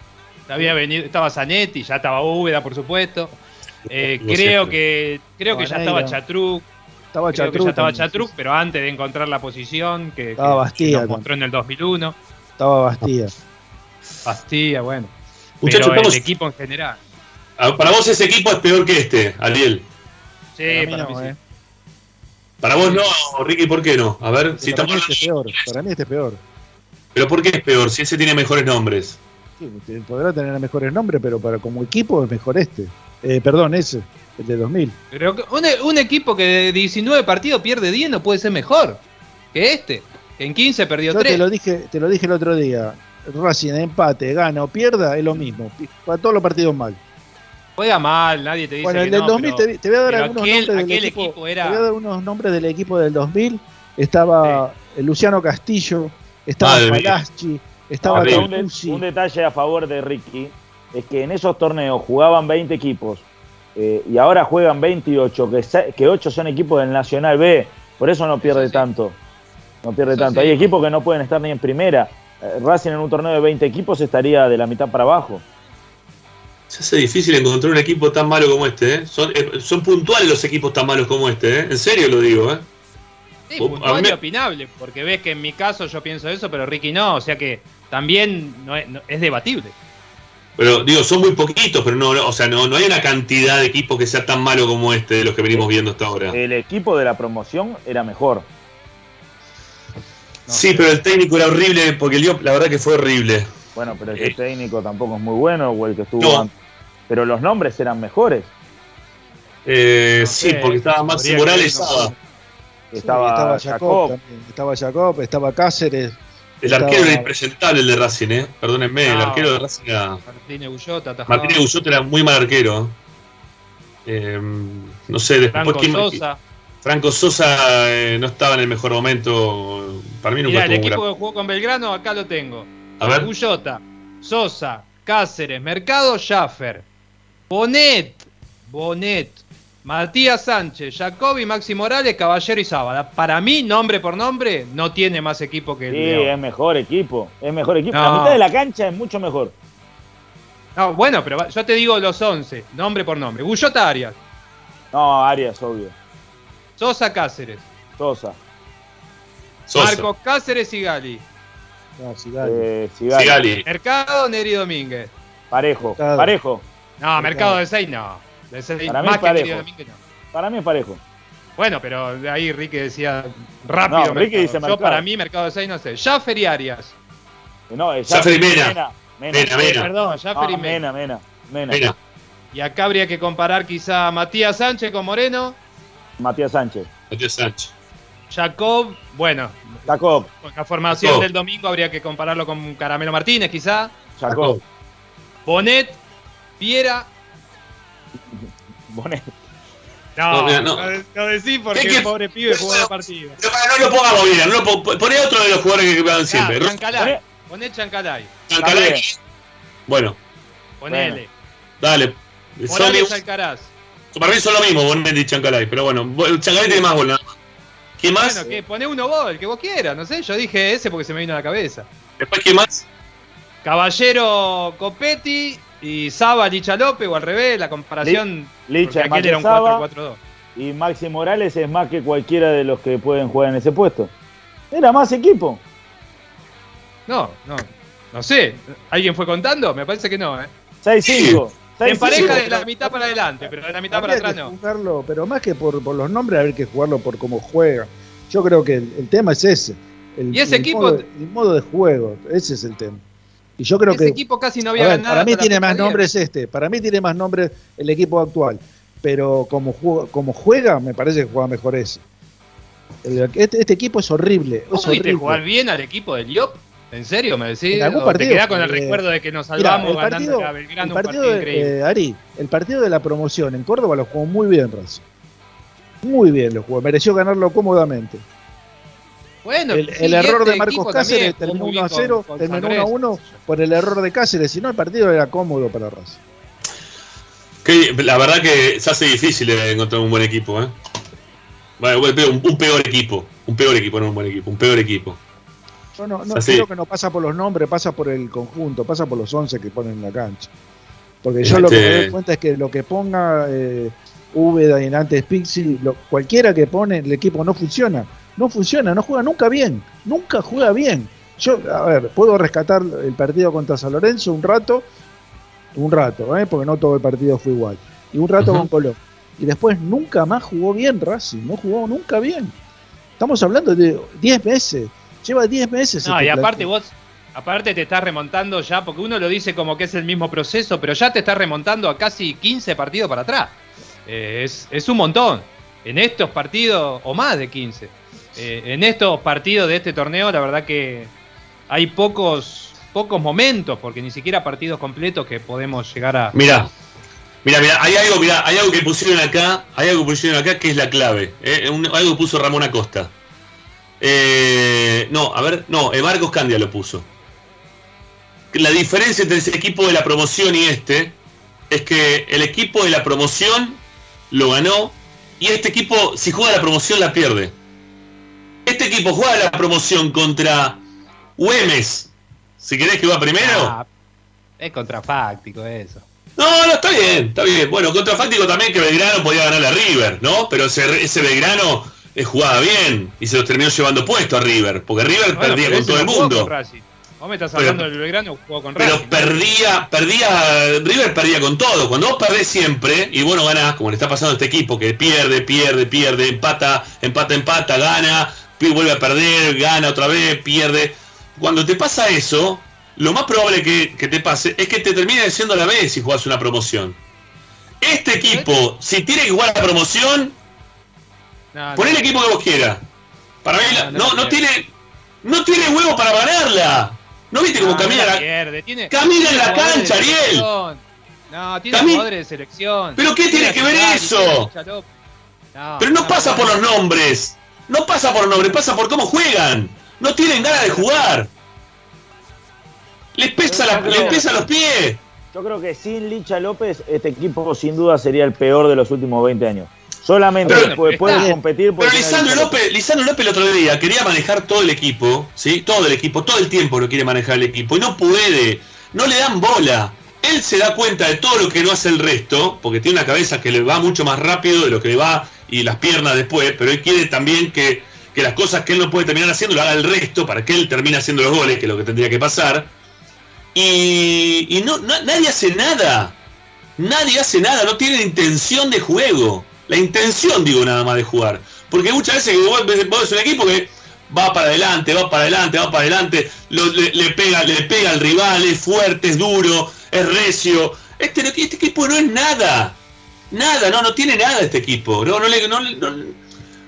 Había venido, estaba Zanetti, ya estaba Úbeda, por supuesto. Eh, creo siempre. que creo que ya Estaba. Chatruc, Estaba creo que ya estaba Chatruc, pero antes de encontrar la posición que, Estaba que Bastía nos mostró en el 2001. sí. Estaba Bastía. Bastía, bueno. Muchachos, pero el estamos- equipo en general. Ah, Para vos ese equipo es peor que este, Ariel. Sí, Para mí para mí no, sí. eh. Para vos no, Ricky, ¿por qué no? A ver, si para, mí estamos este es peor. Para mí este es peor. Pero ¿por qué es peor? Si ese tiene mejores nombres. Sí, podrá tener mejores nombres, pero para como equipo es mejor este. Eh, perdón, ese. El de 2000. Pero que- un, un equipo que de 19 partidos pierde 10 no puede ser mejor que este. Que en 15 perdió Yo 3. te lo dije, te lo dije el otro día. Racing empate, gana o pierda, es lo mismo. Para todos los partidos mal. Juega mal, nadie te dice Bueno, que el del no, 2000 pero- te, te voy a dar algunos aquel- nombres del aquel equipo. equipo era- Te voy a dar unos nombres del equipo del 2000. Estaba el Luciano Castillo, estaba. Palaschi, estaba un detalle a favor de Ricky es que en esos torneos jugaban 20 equipos eh, y ahora juegan 28, que, se- que 8 son equipos del Nacional B, por eso no pierde Eso sí. tanto. No pierde Eso tanto. sí. Hay equipos que no pueden estar ni en primera. Eh, Racing en un torneo de 20 equipos estaría de la mitad para abajo. Se hace difícil encontrar un equipo tan malo como este, ¿eh? Son, eh, son puntuales los equipos tan malos como este, ¿eh? En serio lo digo, ¿eh? Sí, puntual y opinable, porque ves que en mi caso yo pienso eso, pero Ricky no, o sea que también no es, no- es debatible. Pero digo, son muy poquitos, pero no, no, o sea, no, no hay una cantidad de equipos que sea tan malo como este de los que venimos viendo hasta ahora. El equipo de la promoción era mejor. No sí, pero el técnico era horrible, porque el la verdad que fue horrible. Bueno, pero el Eh. técnico tampoco es muy bueno, o el que estuvo No. antes. Pero los nombres eran mejores. Eh, No sí, sé, porque estaba Maxi Morales. Sí, Estaba, estaba Jacob. Jacob, también. Estaba Jacob, estaba Cáceres. El Estaba- arquero era impresentable el de Racing, ¿eh? Perdónenme, el No. arquero de Racing era... Martínez Ullota, atajaba. Martínez Guyot era muy mal arquero. Eh, no sé, después Franco quién- Sosa. Franco Sosa eh, no estaba en el mejor momento. Para mí nunca Mirá, el equipo gran- que jugó con Belgrano, acá lo tengo. A ver, Ullota, Sosa, Cáceres, Mercado, Schaffer, Bonet, Bonet, Matías Sánchez, Jacobi, Maxi Morales, Caballero y Sábada. Para mí, nombre por nombre, no tiene más equipo que el Sí, es mejor equipo. Es mejor equipo. La mitad de la cancha es mucho mejor. No, bueno, pero yo te digo los 11, nombre por nombre. Ullota Arias, No, Arias, obvio. Sosa Cáceres, Sosa. Sosa. Marcos Cáceres y Gali, No, Sigali. Eh, Sigali. Sigali. Mercado, Neri Domínguez. Parejo. Parejo. No, Mercado de 6 no. Para mí es parejo. No. Para mí es parejo. Bueno, pero de ahí Ricky decía rápido. No, Ricky Mercado. dice Yo Mercado. para mí, Mercado de 6 no sé. Jaffer y Arias. No, es Jaffer y Jaffer Mena. Mena. Mena. Mena, Mena. Perdón, Jaffer No, y Mena. Mena, Mena. Mena. Y acá habría que comparar quizá a Matías Sánchez con Moreno. Matías Sánchez. Matías Sánchez. Jacob, bueno, Jacob. con la formación Jacob. del domingo habría que compararlo con Caramelo Martínez quizá. Jacob. Bonet, Viera. Bonet. No, No, no, mira, no. no decís porque ¿Qué, qué? el pobre pibe jugó. Pero para, no lo pongamos bien, no poné otro de los jugadores que quedan siempre. Ah, Chancalay. Bonet Chancalay. Chancalay. Bueno, Ponele. dale. Son, Morales Alcaraz. para mí son lo mismo, Bonet y Chancalay. Pero bueno, Chancalay tiene más gol. nada más. ¿Quién más? Bueno, que pone uno vos, el que vos quieras, no sé, yo dije ese porque se me vino a la cabeza. Después, ¿quién más? Caballero Copetti y Saba Licha López, o al revés, la comparación. Licha aquel que era un Saba 4-4-2. y Maxi Morales es más que cualquiera de los que pueden jugar en ese puesto. Era más equipo. No, no, no sé. ¿Alguien fue contando? Me parece que no, ¿eh? 6-5. En pareja de la mitad para adelante, pero de la mitad para Habría atrás que no. jugarlo, pero más que por, por los nombres, habría que jugarlo por cómo juega. Yo creo que el, el tema es ese. El, Y ese el equipo- modo, el modo de juego, ese es el tema. Y yo creo Ese que equipo casi no había ver, ganado. para mí tiene más 10. nombres este, para mí tiene más nombres el equipo actual, pero como juega, como juega me parece que juega mejor ese. El- este, este equipo es horrible, ¿Vos es viste horrible. jugar bien al equipo del Liop? ¿En serio me decís? En algún ¿O partido, te quedás con el eh, recuerdo de que nos salvamos el ganando partido, a Belgrano el un partido partido de, increíble? eh, Ari, el partido de la promoción en Córdoba lo jugó muy bien Racing. Muy bien lo jugó, mereció ganarlo cómodamente. Bueno, El, error este de Marcos Cáceres terminó muy 1 a bien con- 0, con terminó San 1 a Lorenzo. 1 por el error de Cáceres, si no el partido era cómodo para Racing. Que la verdad que se hace difícil eh, encontrar un buen equipo, ¿eh? Bueno, bueno, pero un, un peor equipo. Un peor equipo, no un buen equipo. Un peor equipo. Yo no, no creo que no pasa por los nombres, pasa por el conjunto, pasa por los 11 que ponen en la cancha. Porque yo Este- lo que me doy cuenta es que lo que ponga eh, Úbeda y antes Pixi, lo- cualquiera que pone, el equipo no funciona. No funciona, no juega nunca bien. Nunca juega bien. Yo, a ver, puedo rescatar el partido contra San Lorenzo un rato, un rato, ¿eh? porque no todo el partido fue igual. Y un rato con Colón. Y después nunca más jugó bien Racing, no jugó nunca bien. Estamos hablando de 10 meses. Lleva 10 meses. No, este y aparte vos, aparte te estás remontando ya, porque uno lo dice como que es el mismo proceso, pero ya te estás remontando a casi 15 partidos para atrás. eh, es, es un montón. En estos partidos, o más de 15, eh, en estos partidos de este torneo, la verdad que hay pocos, pocos momentos, porque ni siquiera partidos completos que podemos llegar a. Mira, mira, mira, hay algo, mira, hay algo que pusieron acá, hay algo que pusieron acá que es la clave, eh, algo puso Ramón Acosta. Eh, no, a ver, no, Marcos Candia lo puso. La diferencia entre ese equipo de la promoción y este es que el equipo de la promoción lo ganó y este equipo, si juega la promoción, la pierde. Este equipo juega la promoción contra Güemes. Si querés que va primero. Ah, es contrafáctico eso. No, no, está bien, está bien. Bueno, contrafáctico también que Belgrano podía ganar a River, ¿no? Pero ese, ese Belgrano eh, jugaba bien y se los terminó llevando puesto a River, porque River Bueno, perdía pero con todo el mundo. Vos me estás Pero- hablando del Belgrano, jugó con Pero Racing. perdía, perdía, River perdía con todo. Cuando vos perdés siempre, y bueno, ganás, como le está pasando a este equipo, que pierde, pierde, pierde, empata, empata, empata, gana, vuelve a perder, gana otra vez, pierde. Cuando te pasa eso, lo más probable que, que te pase es que te termine diciendo a la vez si jugás una promoción. Este equipo, si tiene que jugar la promoción, No, pon el equipo que vos quieras. Para mí, No, no tiene, no tiene huevo para ganarla. ¿No viste cómo camina la pierde, tiene- camina en la cancha, Ariel? No, tiene Cami- jugadores de selección. ¿Pero qué tiene que ver eso? Pero no pasa por los nombres. No pasa por los nombres, pasa por cómo juegan. No tienen ganas de jugar. Les pesa, la- les pesa los pies. Yo creo que sin Licha López, este equipo sin duda sería el peor de los últimos 20 años. Solamente Pero- puede, puede competir por Pero Lisandro López, Lisandro López el otro día quería manejar todo el equipo, ¿sí? Todo el equipo, todo el tiempo lo quiere manejar el equipo. Y no puede. No le dan bola. Él se da cuenta de todo lo que no hace el resto, porque tiene una cabeza que le va mucho más rápido de lo que le va y las piernas después, pero él quiere también que, que las cosas que él no puede terminar haciendo lo haga el resto para que él termine haciendo los goles, que es lo que tendría que pasar. Y, y no, na- nadie hace nada. Nadie hace nada, no tiene intención de juego. La intención, digo, nada más de jugar. Porque muchas veces vos ves un equipo que va para adelante, va para adelante, va para adelante, lo- le, le pega, le pega al rival, es fuerte, es duro, es recio. Este, no- este equipo no es nada. Nada, no, no tiene nada este equipo. No, no le, no le- no-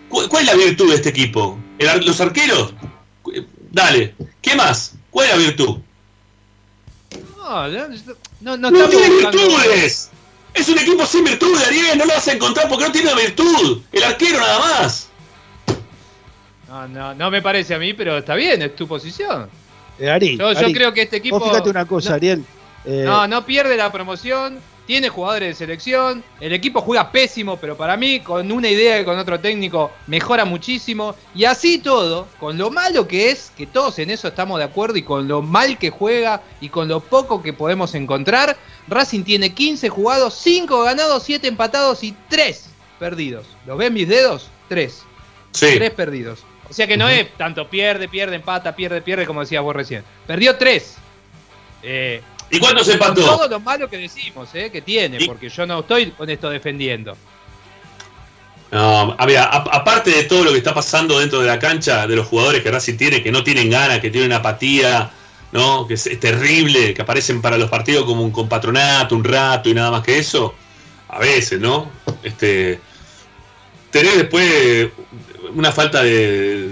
¿Cu- ¿Cuál es la virtud de este equipo? ¿El ar- ¿Los arqueros? Cu- Dale, ¿qué más? ¿Cuál es la virtud? No, no, no, no ¡No estamos tiene buscando- virtudes! Es un equipo sin virtudes, Ariel, no lo vas a encontrar porque no tiene virtud. El arquero nada más. No, no, no me parece a mí, pero está bien, es tu posición. Eh, Ari, Yo, creo que este equipo. vos fíjate una cosa, no, Ariel. eh, No, no pierde la promoción, tiene jugadores de selección, el equipo juega pésimo, pero para mí con una idea y con otro técnico mejora muchísimo. Y así todo, con lo malo que es, que todos en eso estamos de acuerdo, y con lo mal que juega y con lo poco que podemos encontrar, Racing tiene 15 jugados, 5 ganados, 7 empatados y 3 perdidos. ¿Los ven mis dedos? 3. Sí. 3 perdidos. O sea que no es tanto pierde, pierde, empata, pierde, pierde, como decías vos recién. Perdió 3. Eh, ¿Y cuánto se empató? todo lo malo que decimos, ¿eh? que tiene, Y- porque yo no estoy con esto defendiendo. No, a ver, a- aparte de todo lo que está pasando dentro de la cancha, de los jugadores que Racing tiene, que no tienen ganas, que tienen apatía, ¿no? Que es, es terrible, que aparecen para los partidos como un compatronato, un rato y nada más que eso. A veces, ¿no? Este. Tenés después una falta de.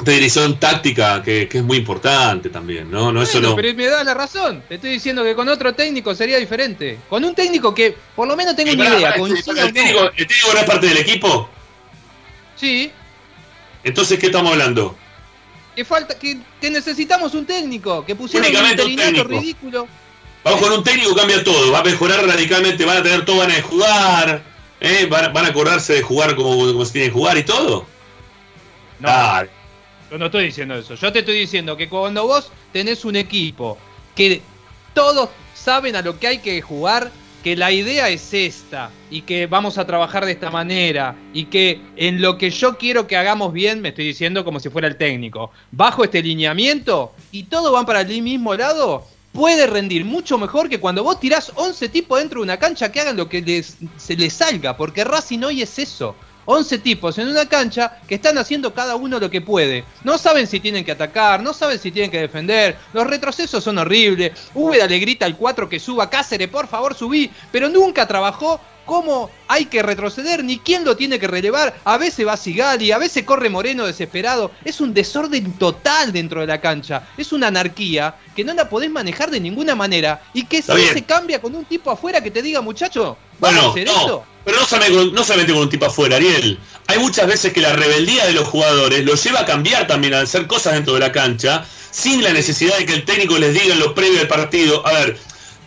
De dirección táctica que, que es muy importante también, ¿no? No, eso Bueno, no. Pero me das la razón. Te estoy diciendo que con otro técnico sería diferente. Con un técnico que por lo menos tengo Y una idea. coincida el, técnico, el técnico no es parte del equipo. Sí, Entonces, ¿qué estamos hablando? que falta, que, que necesitamos un técnico, que pusieron un interinato técnico. ridículo. Vamos con un técnico cambia todo, va a mejorar radicalmente, van a tener todo ganas de jugar, ¿eh? van, a- van a acordarse de jugar como, como se tienen que jugar y todo. No, Dale. Yo no estoy diciendo eso. Yo te estoy diciendo que cuando vos tenés un equipo que todos saben a lo que hay que jugar, que la idea es esta y que vamos a trabajar de esta manera y que en lo que yo quiero que hagamos bien, me estoy diciendo como si fuera el técnico, bajo este lineamiento y todos van para el mismo lado, puede rendir mucho mejor que cuando vos tirás 11 tipos dentro de una cancha que hagan lo que les, se les salga, porque Racing hoy es eso. 11 tipos en una cancha que están haciendo cada uno lo que puede. No saben si tienen que atacar, no saben si tienen que defender. Los retrocesos son horribles. Úbeda le grita al 4 que suba. Cáceres, por favor, subí. Pero nunca trabajó cómo hay que retroceder, ni quién lo tiene que relevar. A veces va Sigali, a veces corre Moreno desesperado. Es un desorden total dentro de la cancha. Es una anarquía que no la podés manejar de ninguna manera y que si se cambia con un tipo afuera que te diga, muchacho, ¿vamos a hacer no, esto? Pero no solamente, no solamente con un tipo afuera, Ariel. Hay muchas veces que la rebeldía de los jugadores los lleva a cambiar también, a hacer cosas dentro de la cancha, sin la necesidad de que el técnico les diga en lo previo del partido, a ver,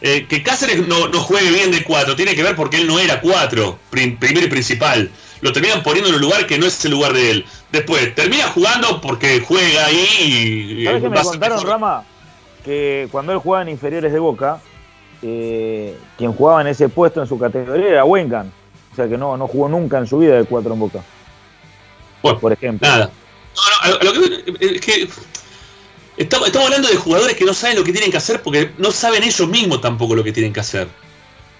eh, que Cáceres no, no, juegue bien de cuatro tiene que ver porque él no era cuatro, primero y principal. Lo terminan poniendo en un lugar que no es el lugar de él. Después, termina jugando porque juega ahí. Y, ¿Sabes que me contaron, Rama? Que cuando él jugaba en inferiores de Boca, eh, quien jugaba en ese puesto en su categoría era Wengan. O sea que no, no jugó nunca en su vida de cuatro en Boca. Bueno, por ejemplo. Nada. No, no, lo que, es que Estamos, hablando de jugadores que no saben lo que tienen que hacer porque no saben ellos mismos tampoco lo que tienen que hacer.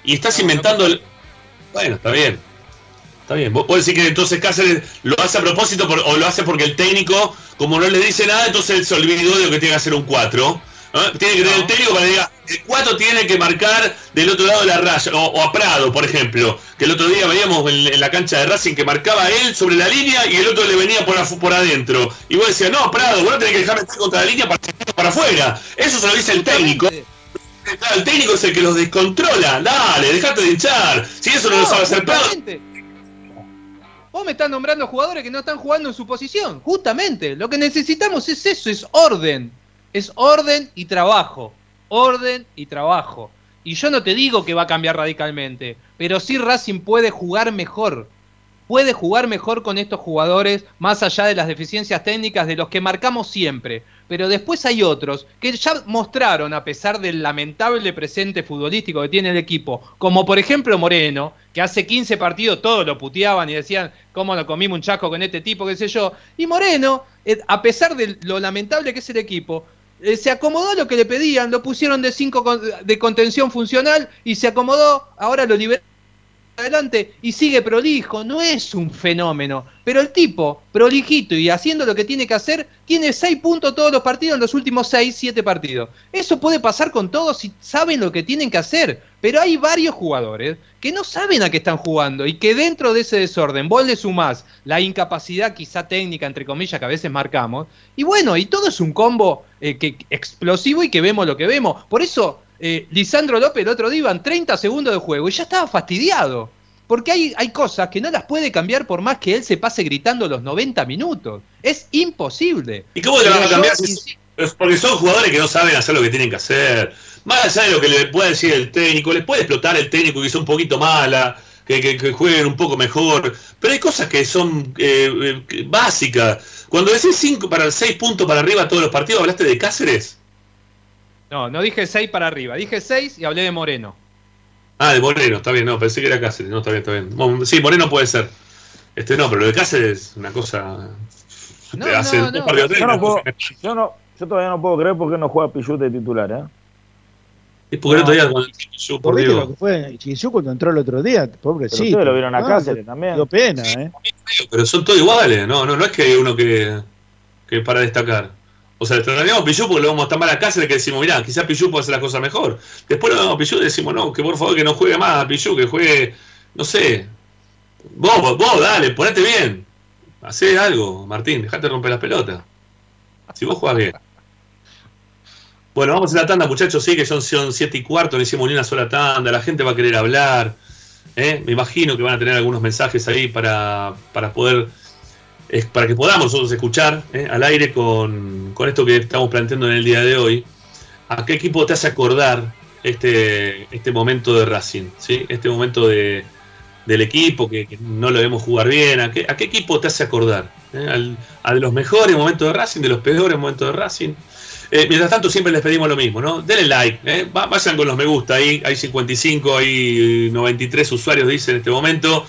Y estás inventando. El... Bueno, está bien. Está bien. Vos podés decir que entonces Cáceres lo hace a propósito o lo hace porque el técnico, como no le dice nada, entonces él se olvidó de lo que tiene que hacer un 4. Tiene que tener el técnico para que diga, el 4 tiene que marcar del otro lado de la raya, o, a Prado, por ejemplo, que el otro día veíamos en, la cancha de Racing que marcaba él sobre la línea y el otro le venía por, por adentro. Y vos decías, no, Prado, vos no tenés que dejar meter contra la línea para, para afuera. Eso se lo dice el técnico. Claro, el técnico es el que los descontrola. Dale, dejate de hinchar. Si eso no, lo sabe hacer Prado. Vos me estás nombrando jugadores que no están jugando en su posición. Justamente, lo que necesitamos es eso, es orden es orden y trabajo. Orden y trabajo. Y yo no te digo que va a cambiar radicalmente, pero sí Racing puede jugar mejor. Puede jugar mejor con estos jugadores, más allá de las deficiencias técnicas de los que marcamos siempre. Pero después hay otros que ya mostraron, a pesar del lamentable presente futbolístico que tiene el equipo, como por ejemplo Moreno, que hace 15 partidos todos lo puteaban y decían, ¿cómo lo comimos un chasco con este tipo, qué sé yo? Y Moreno, eh, a pesar de lo lamentable que es el equipo, eh, se acomodó lo que le pedían, lo pusieron de 5 de contención funcional y se acomodó, ahora lo liberó adelante y sigue prolijo, no es un fenómeno, pero el tipo, prolijito y haciendo lo que tiene que hacer, tiene 6 puntos todos los partidos en los últimos 6, 7 partidos. Eso puede pasar con todos si saben lo que tienen que hacer, pero hay varios jugadores que no saben a qué están jugando y que dentro de ese desorden vos le sumás la incapacidad quizá técnica, entre comillas, que a veces marcamos, y bueno, y todo es un combo eh, que, explosivo y que vemos lo que vemos. Por eso eh, Lisandro López el otro día iban 30 segundos de juego y ya estaba fastidiado. Porque hay, hay cosas que no las puede cambiar por más que él se pase gritando los 90 minutos. Es imposible. ¿Y cómo le van a cambiar? porque son jugadores que no saben hacer lo que tienen que hacer. Más allá de lo que le pueda decir el técnico, les puede explotar el técnico que es un poquito mala, que, jueguen un poco mejor. Pero hay cosas que son eh, eh, básicas. Cuando decís 5 para 6 puntos para arriba todos los partidos, ¿hablaste de Cáceres? No, no dije 6 para arriba, dije 6 y hablé de Moreno. Ah, de Moreno, está bien, no, pensé que era Cáceres, no, está bien, está bien. sí, Moreno puede ser. Este no, pero lo de Cáceres es una cosa. No, hace no, no. Yo, no puedo, yo, no, yo todavía no puedo creer por qué no juega Pichut de titular, ¿eh? Es porque no, todavía cuando Pichut, por Dios. lo que fue cuando entró el otro día, pobrecito. Ustedes lo vieron a Cáceres también. Dio pena, ¿eh? Pero son todos iguales, no, no, no es que hay uno que, que para destacar. O sea, extrañamos a Pichu porque lo vamos tan mal a Cáceres que decimos, mirá, quizás Pichu puede hacer las cosas mejor. Después lo vemos a Pichu y decimos, no, que por favor que no juegue más a Pichu, que juegue, no sé. Vos, vos, dale, ponete bien. Hacé algo, Martín, dejate romper las pelotas. Si vos jugás bien. Bueno, vamos a la tanda, muchachos, sí, que son, son siete y cuarto, no hicimos ni una sola tanda, la gente va a querer hablar. ¿eh? Me imagino que van a tener algunos mensajes ahí para, para poder para que podamos nosotros escuchar eh, al aire con, esto que estamos planteando en el día de hoy. ¿A qué equipo te hace acordar este, este momento de Racing? ¿sí? Este momento de, del equipo que, no lo vemos jugar bien. ¿A qué, a qué equipo te hace acordar? ¿Eh? ¿A los mejores momentos de Racing, de los peores momentos de Racing? Eh, mientras tanto, siempre les pedimos lo mismo, ¿no? Denle like, ¿eh? vayan con los me gusta, ahí hay 55, hay 93 usuarios, dice en este momento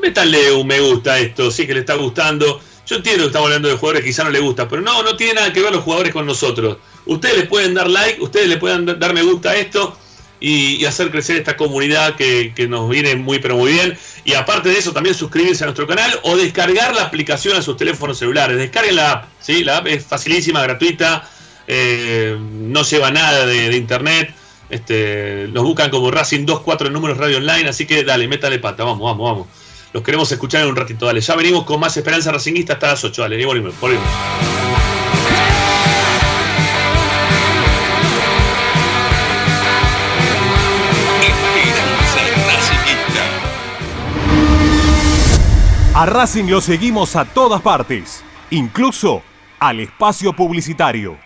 métanle un me gusta a esto, sí que le está gustando. Yo entiendo que estamos hablando de jugadores que quizá no le gusta, pero no, no tiene nada que ver los jugadores con nosotros. Ustedes les pueden dar like, ustedes le pueden dar me gusta a esto y, hacer crecer esta comunidad que, nos viene muy pero muy bien. Y aparte de eso, también suscribirse a nuestro canal o descargar la aplicación a sus teléfonos celulares. Descarguen la app, ¿sí? La app es facilísima, gratuita, eh, no lleva nada de, internet. Este, nos buscan como Racing 24 en números radio online, así que dale, métale pata, vamos, vamos, vamos. Los queremos escuchar en un ratito, dale. Ya venimos con más Esperanza Racinguista hasta las 8, dale, y volvemos, volvemos. Esperanza Racingista. A Racing lo seguimos a todas partes, incluso al espacio publicitario.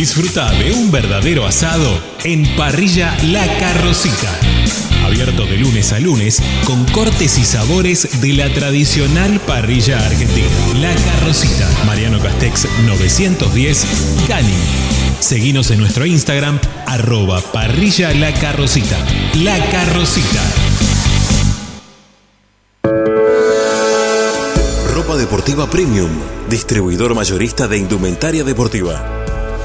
Disfruta de un verdadero asado en Parrilla La Carrocita. Abierto de lunes a lunes con cortes y sabores de la tradicional parrilla argentina. La Carrocita, Mariano Castex 910, Cali. Seguinos en nuestro Instagram, arroba parrilla La Carrocita. La Carrocita. Ropa Deportiva Premium, distribuidor mayorista de indumentaria deportiva.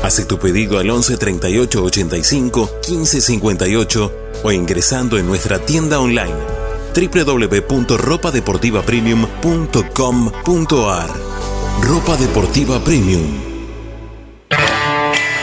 Hace tu pedido al 11 38 85 15 58 o ingresando en nuestra tienda online www.ropadeportivapremium.com.ar Ropa Deportiva Premium.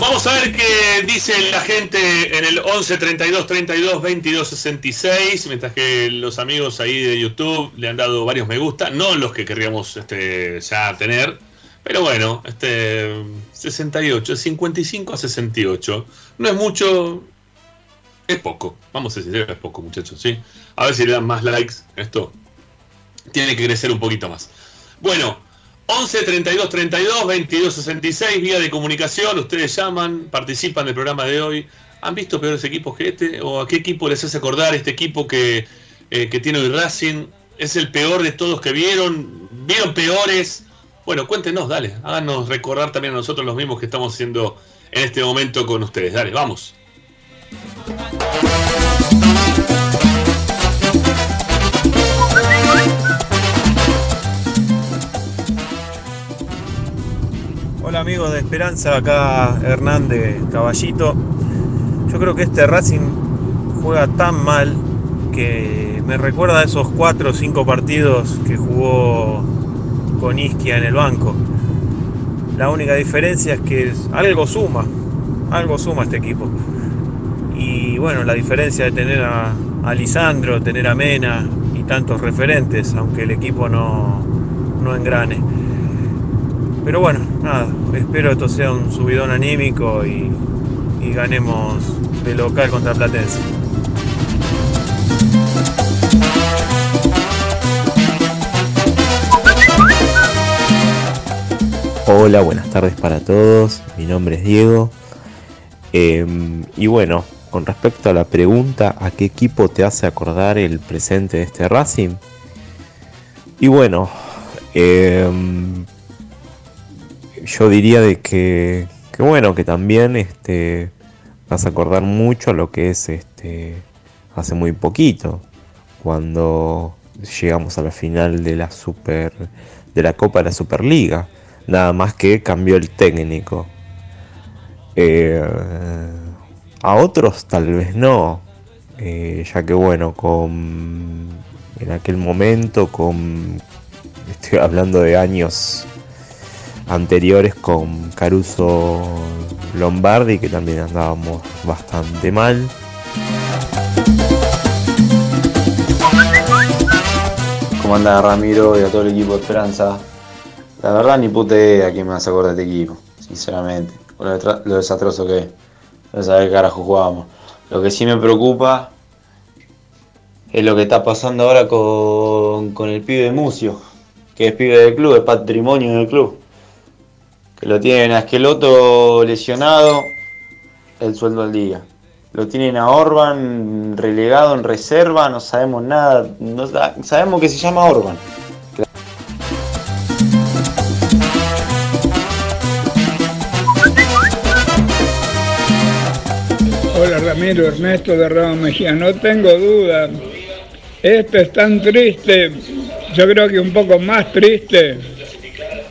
Vamos a ver qué dice la gente en el 11 32 32 22 66, mientras que los amigos ahí de YouTube le han dado varios me gusta, no los que querríamos este, ya tener, pero bueno, este 68, 55 a 68, no es mucho, es poco, vamos a decir, es poco muchachos, ¿sí? A ver si le dan más likes, esto tiene que crecer un poquito más. Bueno, 11 32 32 22 66, vía de comunicación. Ustedes llaman, participan del programa de hoy. ¿Han visto peores equipos que este? ¿O a qué equipo les hace acordar este equipo que, eh, que tiene hoy Racing? ¿Es el peor de todos que vieron? ¿Vieron peores? Bueno, cuéntenos, dale. Háganos recordar también a nosotros los mismos que estamos haciendo en este momento con ustedes. Dale, vamos. Hola amigos de Esperanza, acá Hernández Caballito. Yo creo que este Racing juega tan mal que me recuerda a esos cuatro o cinco partidos que jugó con Isquia en el banco. La única diferencia es que algo suma, algo suma este equipo. Y bueno, la diferencia de tener a, a Lisandro, tener a Mena y tantos referentes, aunque el equipo no, no engrane. Pero bueno, nada, espero esto sea un subidón anímico y, y ganemos de local contra Platense. Hola, buenas tardes para todos. Mi nombre es Diego. Eh, y bueno, con respecto a la pregunta, ¿a qué equipo te hace acordar el presente de este Racing? Y bueno, eh, yo diría de que, que bueno, que también este, me hace acordar mucho a lo que es este, hace muy poquito, cuando llegamos a la final de la Super, de la Copa de la Superliga nada más que cambió el técnico. Eh, a otros tal vez no, eh, ya que bueno, con en aquel momento, con estoy hablando de años anteriores con Caruso Lombardi, que también andábamos bastante mal. ¿Cómo anda Ramiro y a todo el equipo de Esperanza? La verdad ni puta idea quién me hace acordar de este equipo, sinceramente. Lo, desastroso que es. No saber qué carajo jugábamos. Lo que sí me preocupa es lo que está pasando ahora con, con el pibe de Mucio, que es pibe del club, es patrimonio del club. Lo tienen a Esqueloto lesionado, el sueldo al día. Lo tienen a Orban relegado en reserva, no sabemos nada. No, sa- sabemos que se llama Orban. Hola Ramiro, Ernesto de Ramos Mejía. No tengo duda. Esto es tan triste, yo creo que un poco más triste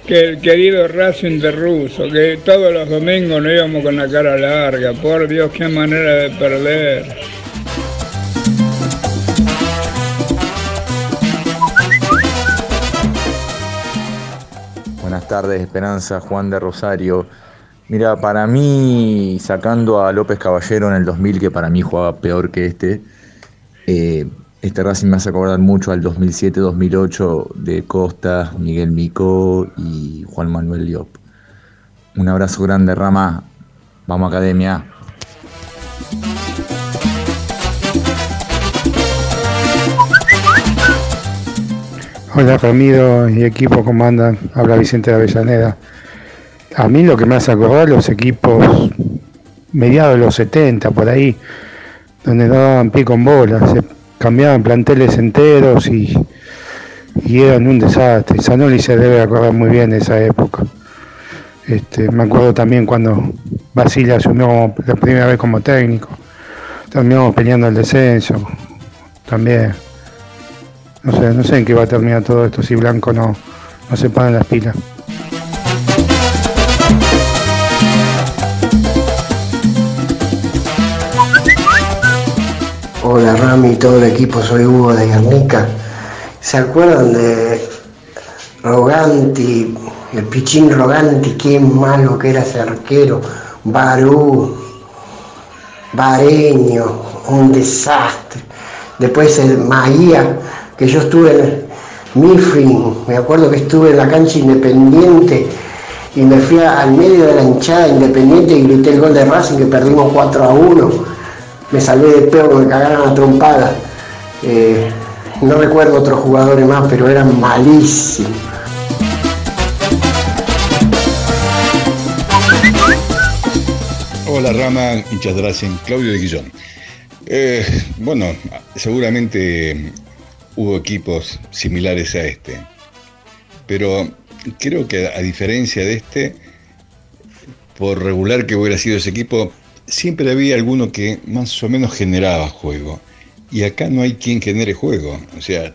que el querido Racing de Russo, que todos los domingos nos íbamos con la cara larga. Por Dios, qué manera de perder. Buenas tardes, Esperanza, Juan de Rosario. Mira, para mí, sacando a López Caballero en el 2000, que para mí jugaba peor que este, eh, este Racing me hace acordar mucho al 2007-2008 de Costa, Miguel Micó y Juan Manuel Diop. Un abrazo grande, Rama. Vamos, Academia. Hola Ramiro y equipo, ¿cómo andan? Habla Vicente de Avellaneda. A mí lo que me hace acordar los equipos mediados de los 70, por ahí, donde daban pie con bola, cambiaban planteles enteros y, y eran un desastre. Sanoli se debe acordar muy bien de esa época. Este, me acuerdo también cuando Basile asumió como- la primera vez como técnico. Terminamos peleando el descenso. También. No sé, no sé en qué va a terminar todo esto si Blanco no, no se pone las pilas. Hola Rami y todo el equipo, soy Hugo de Guernica. ¿Se acuerdan de Roganti, el pichín Roganti? Qué malo que era ese arquero. Barú, Bareño, un desastre. Después el Maía, que yo estuve en el Mifflin, me acuerdo que estuve en la cancha independiente y me fui al medio de la hinchada independiente y grité el gol de Racing que perdimos 4 a 1 me salvé de peor, me cagaron a trompada. Eh, no recuerdo otros jugadores más, pero eran malísimos. Hola Rama, hinchas de Claudio de Guillón. Eh, bueno, seguramente hubo equipos similares a este, pero creo que a diferencia de este, por regular que hubiera sido ese equipo, siempre había alguno que más o menos generaba juego. Y acá no hay quien genere juego. O sea,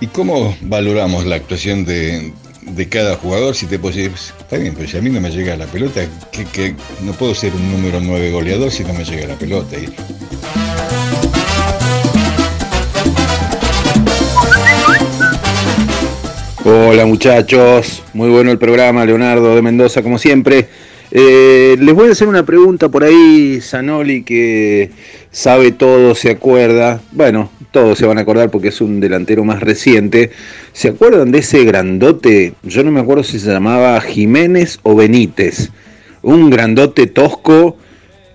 ¿y cómo valoramos la actuación de, de cada jugador, si te puedo decir, está bien, pero si a mí no me llega la pelota, que, no puedo ser un número 9 goleador si no me llega la pelota. Hola muchachos, muy bueno el programa, Leonardo de Mendoza como siempre. Eh, les voy a hacer una pregunta por ahí, Zanoli, que sabe todo, se acuerda. Bueno, todos se van a acordar porque es un delantero más reciente. ¿Se acuerdan de ese grandote? Yo no me acuerdo si se llamaba Jiménez o Benítez. Un grandote tosco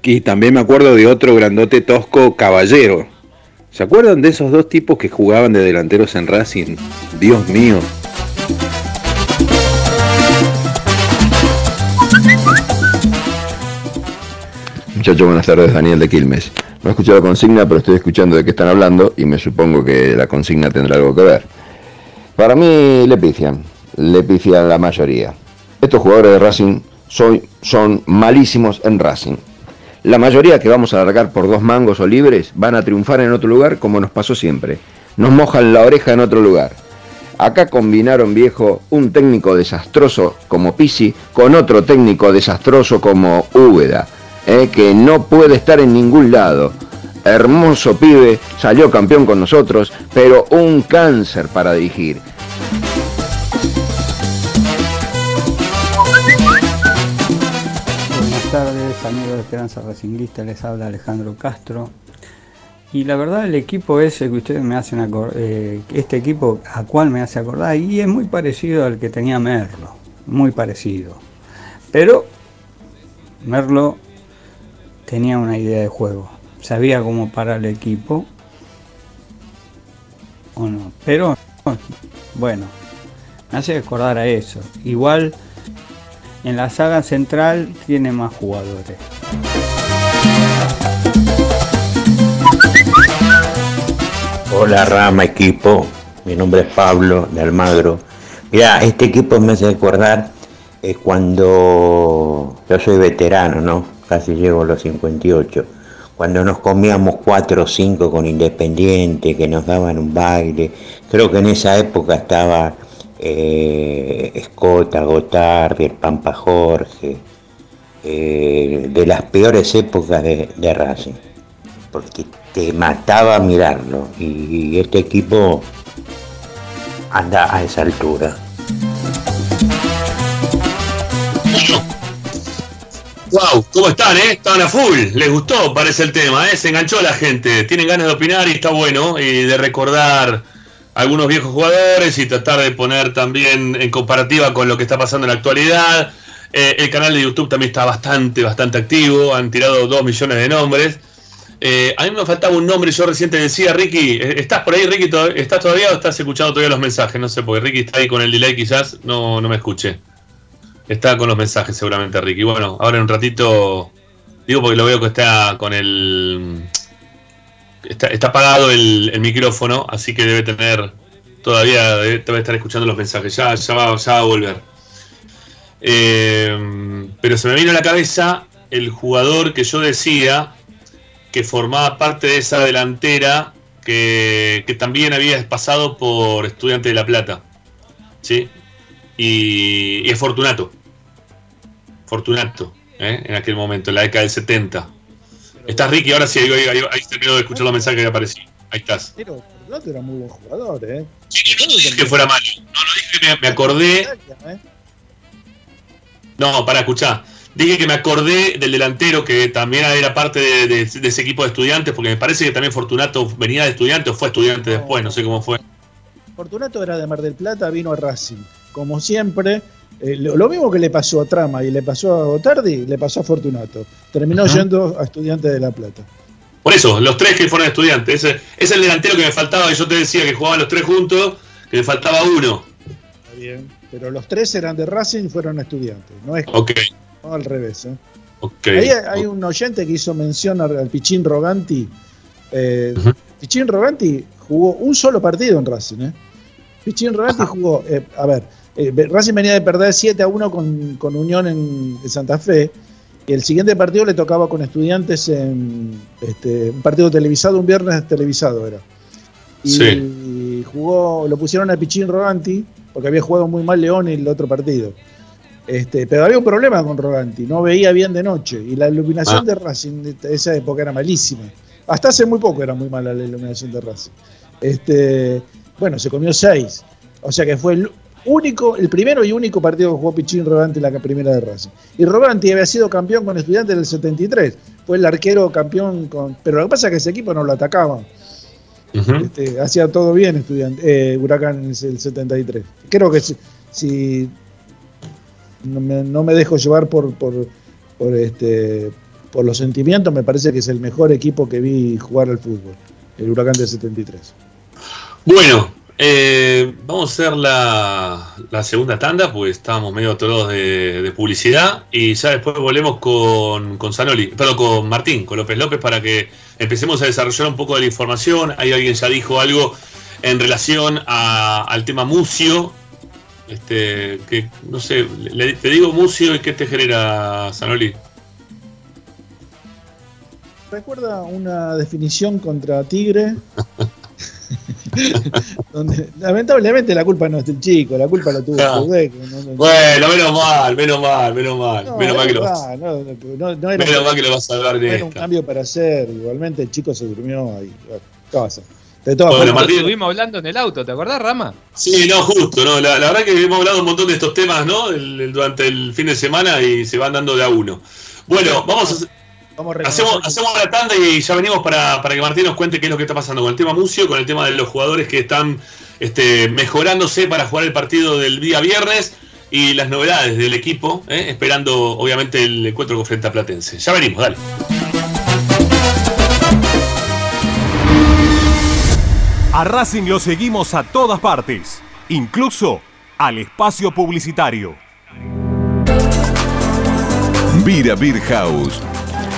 y también me acuerdo de otro grandote tosco Caballero. ¿Se acuerdan de esos dos tipos que jugaban de delanteros en Racing? Dios mío. Muchachos, buenas tardes, Daniel de Quilmes. No he escuchado la consigna, pero estoy escuchando de qué están hablando y me supongo que la consigna tendrá algo que ver. Para mí le pifian, le pifian la mayoría. Estos jugadores de Racing son, son malísimos en Racing. La mayoría que vamos a alargar por dos mangos o libres van a triunfar en otro lugar como nos pasó siempre. Nos mojan la oreja en otro lugar. Acá combinaron, viejo, un técnico desastroso como Pisi con otro técnico desastroso como Úbeda, eh, que no puede estar en ningún lado. Hermoso pibe, salió campeón con nosotros, pero un cáncer para dirigir. Buenas tardes, amigos de Esperanza Racinguista, les habla Alejandro Castro. Y la verdad el equipo ese que ustedes me hacen acordar, este equipo a cual me hace acordar, y es muy parecido al que tenía Merlo, muy parecido. Pero Merlo tenía una idea de juego, sabía cómo parar el equipo, o no, pero bueno, me hace acordar a eso. Igual en la saga central tiene más jugadores. Hola Rama equipo, mi nombre es Pablo de Almagro. Mira, este equipo me hace acordar eh, cuando yo soy veterano, ¿no? Casi llego a los 58. Cuando nos comíamos 4 o 5 con Independiente, que nos daban un baile. Creo que en esa época estaba eh, Escota, Gotardi, el Pampa Jorge. eh, de las peores épocas de Racing. Porque te mataba mirarlo. Y este equipo anda a esa altura. Wow, ¿cómo están, eh? Estaban a full, les gustó, parece el tema, eh. Se enganchó la gente, tienen ganas de opinar y está bueno, y de recordar algunos viejos jugadores y tratar de poner también en comparativa con lo que está pasando en la actualidad. Eh, el canal de YouTube también está bastante, bastante activo, han tirado dos millones de nombres. Eh, a mí me faltaba un nombre, yo recién te decía, Ricky, eh, ¿estás por ahí, Ricky? ¿Estás todavía o estás escuchando todavía los mensajes? No sé, porque Ricky está ahí con el delay, quizás no, no me escuche. Está con los mensajes seguramente, Ricky. Bueno, ahora en un ratito, digo porque lo veo que está con el... Está, está apagado el, micrófono, así que debe tener, todavía debe, debe estar escuchando los mensajes. Ya, ya, va, ya va a volver. Eh, pero se me vino a la cabeza el jugador que yo decía que formaba parte de esa delantera que, que también había pasado por Estudiante de La Plata. ¿Sí? Y, y es Fortunato. Fortunato, ¿eh? en aquel momento, en la década del 70. ¿Estás Ricky? Ahora sí, ahí, ahí, ahí, ahí terminó de escuchar los mensajes que aparecí. Ahí estás. Pero Fortunato era muy buen jugador, ¿eh? No dije que fuera malo. No, no dije que me, me acordé. No, para escuchar. Dije que me acordé del delantero que también era parte de, de- de ese equipo de estudiantes, porque me parece que también Fortunato venía de estudiante o fue estudiante después, no sé cómo fue. Fortunato era de Mar del Plata, vino a Racing. Como siempre, eh, lo, lo mismo que le pasó a Trama y le pasó a Gotardi, le pasó a Fortunato. Terminó yendo a Estudiantes de La Plata. Por eso, los tres que fueron estudiantes. Ese es el delantero que me faltaba, y yo te decía que jugaban los tres juntos, que me faltaba uno. Está bien. Pero los tres eran de Racing y fueron estudiantes. No es Ok, no al revés. ¿eh? Ahí hay, un oyente que hizo mención al, al Pichín Roganti. Eh, Pichín Roganti jugó un solo partido en Racing. ¿eh? Pichín Roganti jugó, eh, a ver, eh, Racing venía de perder 7 a 1 con, con Unión en, en Santa Fe. Y el siguiente partido le tocaba con estudiantes en este, un partido televisado, un viernes televisado era. Y Sí. jugó, lo pusieron a Pichín Roganti porque había jugado muy mal León en el otro partido. Este, pero había un problema con Roganti, no veía bien de noche y la iluminación Ah. de Racing de esa época era malísima. Hasta hace muy poco era muy mala la iluminación de Racing. Este, bueno, se comió seis. O sea que fue el único, el primero y único partido que jugó Pichín Roganti en la primera de Racing. Y Roganti había sido campeón con estudiantes en el 73. Fue el arquero campeón con. Pero lo que pasa es que ese equipo no lo atacaba. Este, hacía todo bien estudiante, eh, Huracán en el 73. Creo que si, si no, me, no me dejo llevar por, por, por, este, por los sentimientos, me parece que es el mejor equipo que vi jugar al fútbol, el Huracán del 73. Bueno, eh, vamos a hacer la, la segunda tanda, pues estábamos medio atorados de, de publicidad y ya después volvemos con, con Zanoli, perdón, con Martín, con López López para que empecemos a desarrollar un poco de la información. Ahí alguien ya dijo algo en relación a- al tema Mucio. Este, que no sé, le- te digo Mucio y qué te genera Zanoli. ¿Recuerda una definición contra Tigre? donde lamentablemente la culpa no es del chico, la culpa la tuvo Claro. No- no- Bueno, menos mal, menos mal, menos mal, no, menos mal que lo no, no era, menos mal que lo vas a hablar de era un cambio para hacer, igualmente el chico se durmió ahí. bueno, ¿qué va? De todas Bueno, Martín- Estuvimos hablando en el auto, ¿te acordás, Rama? Sí, no, justo, ¿no? La, la verdad que hemos hablado un montón de estos temas, ¿no? El- el- durante el fin de semana y se van dando de a uno. Bueno, vamos a, Vamos a hacemos, hacemos la tanda y ya venimos para, para que Martín nos cuente qué es lo que está pasando con el tema Mucio, con el tema de los jugadores que están este, mejorándose para jugar el partido del día viernes y las novedades del equipo, ¿eh? esperando obviamente el encuentro con frente a Platense. Ya venimos, dale. A Racing lo seguimos a todas partes, incluso al espacio publicitario. Vira Beer House.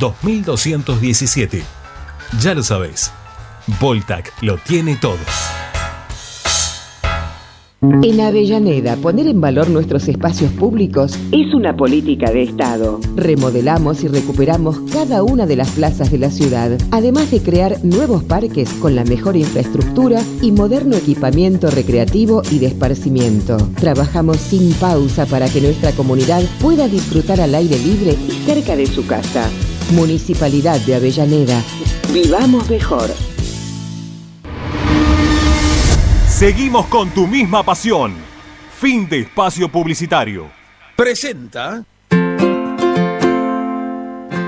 2217. Ya lo sabéis. Voltac lo tiene todo. En Avellaneda, poner en valor nuestros espacios públicos es una política de Estado. Remodelamos y recuperamos cada una de las plazas de la ciudad, además de crear nuevos parques con la mejor infraestructura y moderno equipamiento recreativo y de esparcimiento. Trabajamos sin pausa para que nuestra comunidad pueda disfrutar al aire libre y cerca de su casa. Municipalidad de Avellaneda. Vivamos mejor. Seguimos con tu misma pasión. Fin de espacio publicitario. Presenta.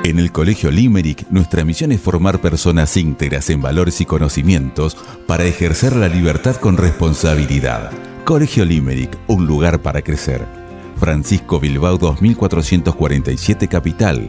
En el Colegio Limerick, nuestra misión es formar personas íntegras en valores y conocimientos para ejercer la libertad con responsabilidad. Colegio Limerick, un lugar para crecer. Francisco Bilbao 2447 Capital.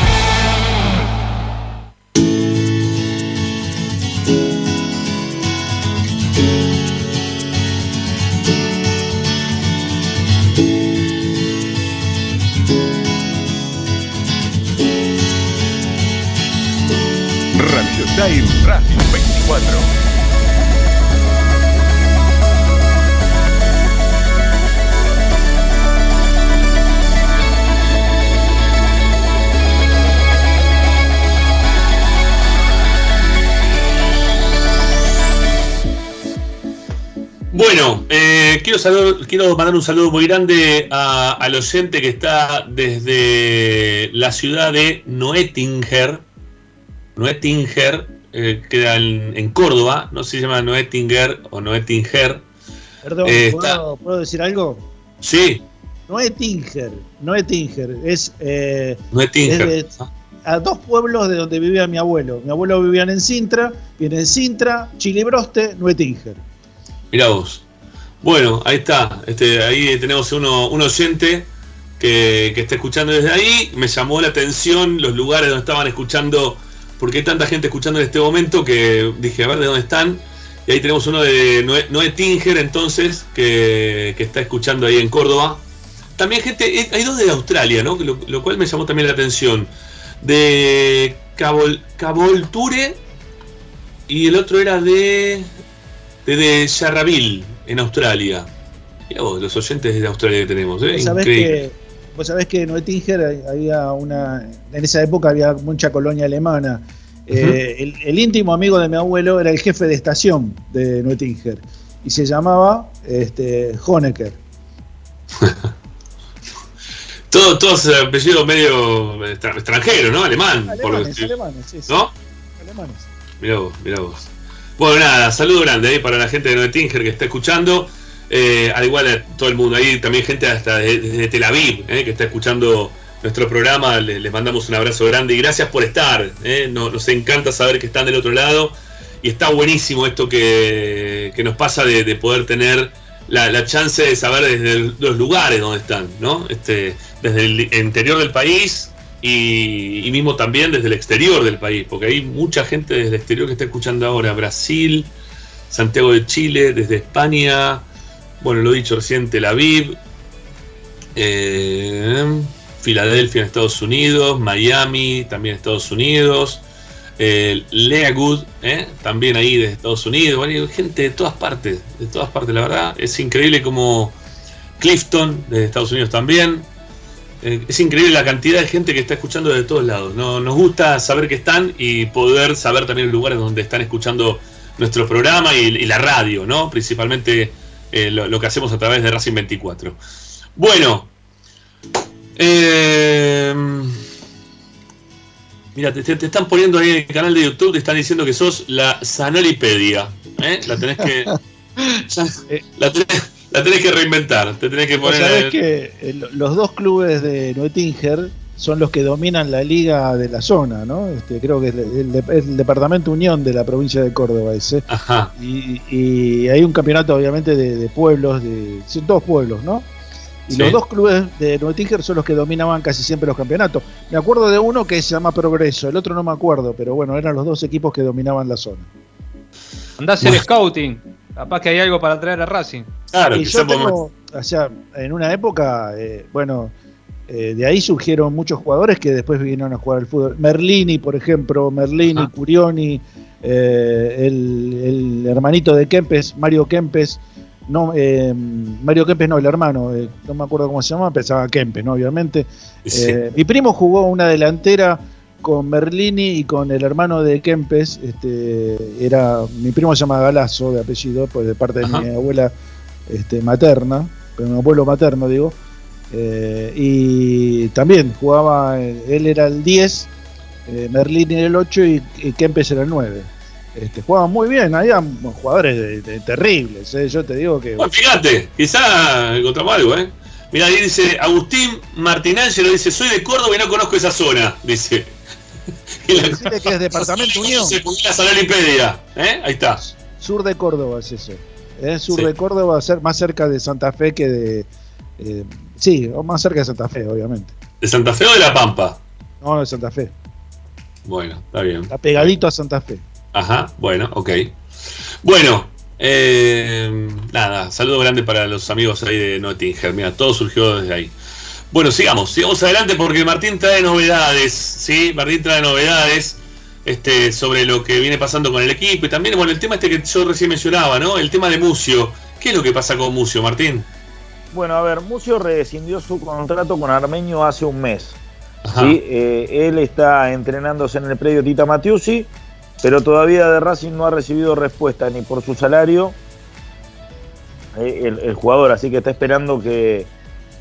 Radio Time Racing 24. Bueno, eh, quiero, salud- quiero mandar un saludo muy grande a- al oyente que está desde la ciudad de Noetinger. Noetinger, eh, queda en, en Córdoba, no se llama Noetinger o Noetinger. Perdón, Eh, ¿puedo, está- puedo decir algo? Sí, No es Tinger, no es eh, Noetinger. es de- a dos pueblos de donde vivía mi abuelo. Mi abuelo vivía en Sintra, y en Sintra, Chilibroste, Nuetinger. Mirá vos. Bueno, ahí está. Este, ahí tenemos uno, un oyente que, que está escuchando desde ahí. Me llamó la atención los lugares donde estaban escuchando, porque hay tanta gente escuchando en este momento que dije, a ver de dónde están. Y ahí tenemos uno de Noé, Noé Tinger, entonces, que, que está escuchando ahí en Córdoba. También gente, eh, hay dos de Australia, ¿no? Lo, lo cual me llamó también la atención. De Cabol, Cabolture y el otro era de desde Yarraville, en Australia. Mirá vos, los oyentes de Australia que tenemos, ¿eh? Increíble. que, vos sabés que en había una. En esa época había mucha colonia alemana. Eh, el, el íntimo amigo de mi abuelo era el jefe de estación de Nuetinger. Y se llamaba este, Honecker. Todo- todos apellidos medio extra- extranjeros, ¿no? Alemán. por Alemanes, sí, sí. ¿No? Alemanes. Mirá vos, mirá vos. Bueno, nada, saludo grande ahí para la gente de Noetinger que está escuchando. Eh, al igual a todo el mundo, ahí también gente hasta de- desde Tel Aviv eh, que está escuchando nuestro programa. Le- Les, mandamos un abrazo grande y gracias por estar. eh. Nos, encanta saber que están del otro lado. Y está buenísimo esto que, que nos pasa de, de poder tener la, la chance de saber desde los lugares donde están, ¿no? Este, desde el interior del país y mismo también desde el exterior del país, porque hay mucha gente desde el exterior que está escuchando ahora, Brasil, Santiago de Chile, desde España, bueno, lo dicho recién, Tel Aviv, eh, Filadelfia en Estados Unidos, Miami también Estados Unidos, eh, Leagood, eh, también ahí de Estados Unidos, bueno, gente de todas partes, de todas partes, la verdad, es increíble como Clifton, de Estados Unidos también, eh, es increíble la cantidad de gente que está escuchando de todos lados. No, nos gusta saber que están y poder saber también los lugares donde están escuchando nuestro programa y, y la radio, ¿no? Principalmente eh, lo, lo que hacemos a través de Racing 24. Bueno, eh, mira, te, te- están poniendo ahí en el canal de YouTube, te están diciendo que sos la Sanolipedia. ¿eh? La tenés que, la, tenés, la tenés que reinventar, te tenés que poner. sabés que lo- los dos clubes de Nuetinger son los que dominan la liga de la zona, ¿no? Este, creo que es el, el- el departamento Unión de la provincia de Córdoba ese. Ajá. Y, y hay un campeonato obviamente de, de pueblos, de son todos pueblos, ¿no? Y Sí. los dos clubes de Nuetinger son los que dominaban casi siempre los campeonatos. Me acuerdo de uno que se llama Progreso, el otro no me acuerdo, pero bueno, eran los dos equipos que dominaban la zona. Andá a hacer scouting. Capaz que hay algo para traer a Racing. y yo tengo, o sea, en una época, eh, bueno, eh, de ahí surgieron muchos jugadores que después vinieron a jugar al fútbol. Merlini, por ejemplo, Merlini, Curioni, eh, el, el hermanito de Kempes, Mario Kempes, no, eh, Mario Kempes no, el hermano, no me acuerdo cómo se llama, pensaba Kempes, ¿no? Obviamente. Sí. Mi primo jugó una delantera con Merlini y con el hermano de Kempes, este, era, mi primo se llama Galazo de apellido, pues de parte de mi abuela este, materna, pero mi abuelo materno digo, eh, y también jugaba, eh, él era el 10, eh, Merlini era el 8 y, y Kempes era el 9. Este, jugaban muy bien, había jugadores de- de- terribles, eh, yo te digo que... Bueno, fíjate, quizá encontramos algo, ¿eh? Mira, ahí dice Agustín Martinangelo, dice, soy de Córdoba y no conozco esa zona, dice. Y la- Decirle que es departamento Unión. Se la ¿eh? Ahí está. Sur de Córdoba es eso. Es sur Sí. de Córdoba, ser más cerca de Santa Fe que de. eh, sí, o más cerca de Santa Fe, obviamente. ¿De Santa Fe o de La Pampa? No, de Santa Fe. Bueno, está bien. Está pegadito a Santa Fe. Ajá, bueno, ok. Bueno, eh, nada, saludo grande para los amigos ahí de Nottingham. Mira, todo surgió desde ahí. Bueno, sigamos, sigamos adelante porque Martín trae novedades, ¿sí? Martín trae novedades este, sobre lo que viene pasando con el equipo y también, bueno, el tema este que yo recién mencionaba, ¿no? El tema de Mucio. ¿Qué es lo que pasa con Mucio, Martín? Bueno, a ver, Mucio rescindió su contrato con Armenio hace un mes. ¿sí? Eh, él está entrenándose en el predio Tita Matiusi, pero todavía de Racing no ha recibido respuesta ni por su salario eh, el, el jugador, así que está esperando que,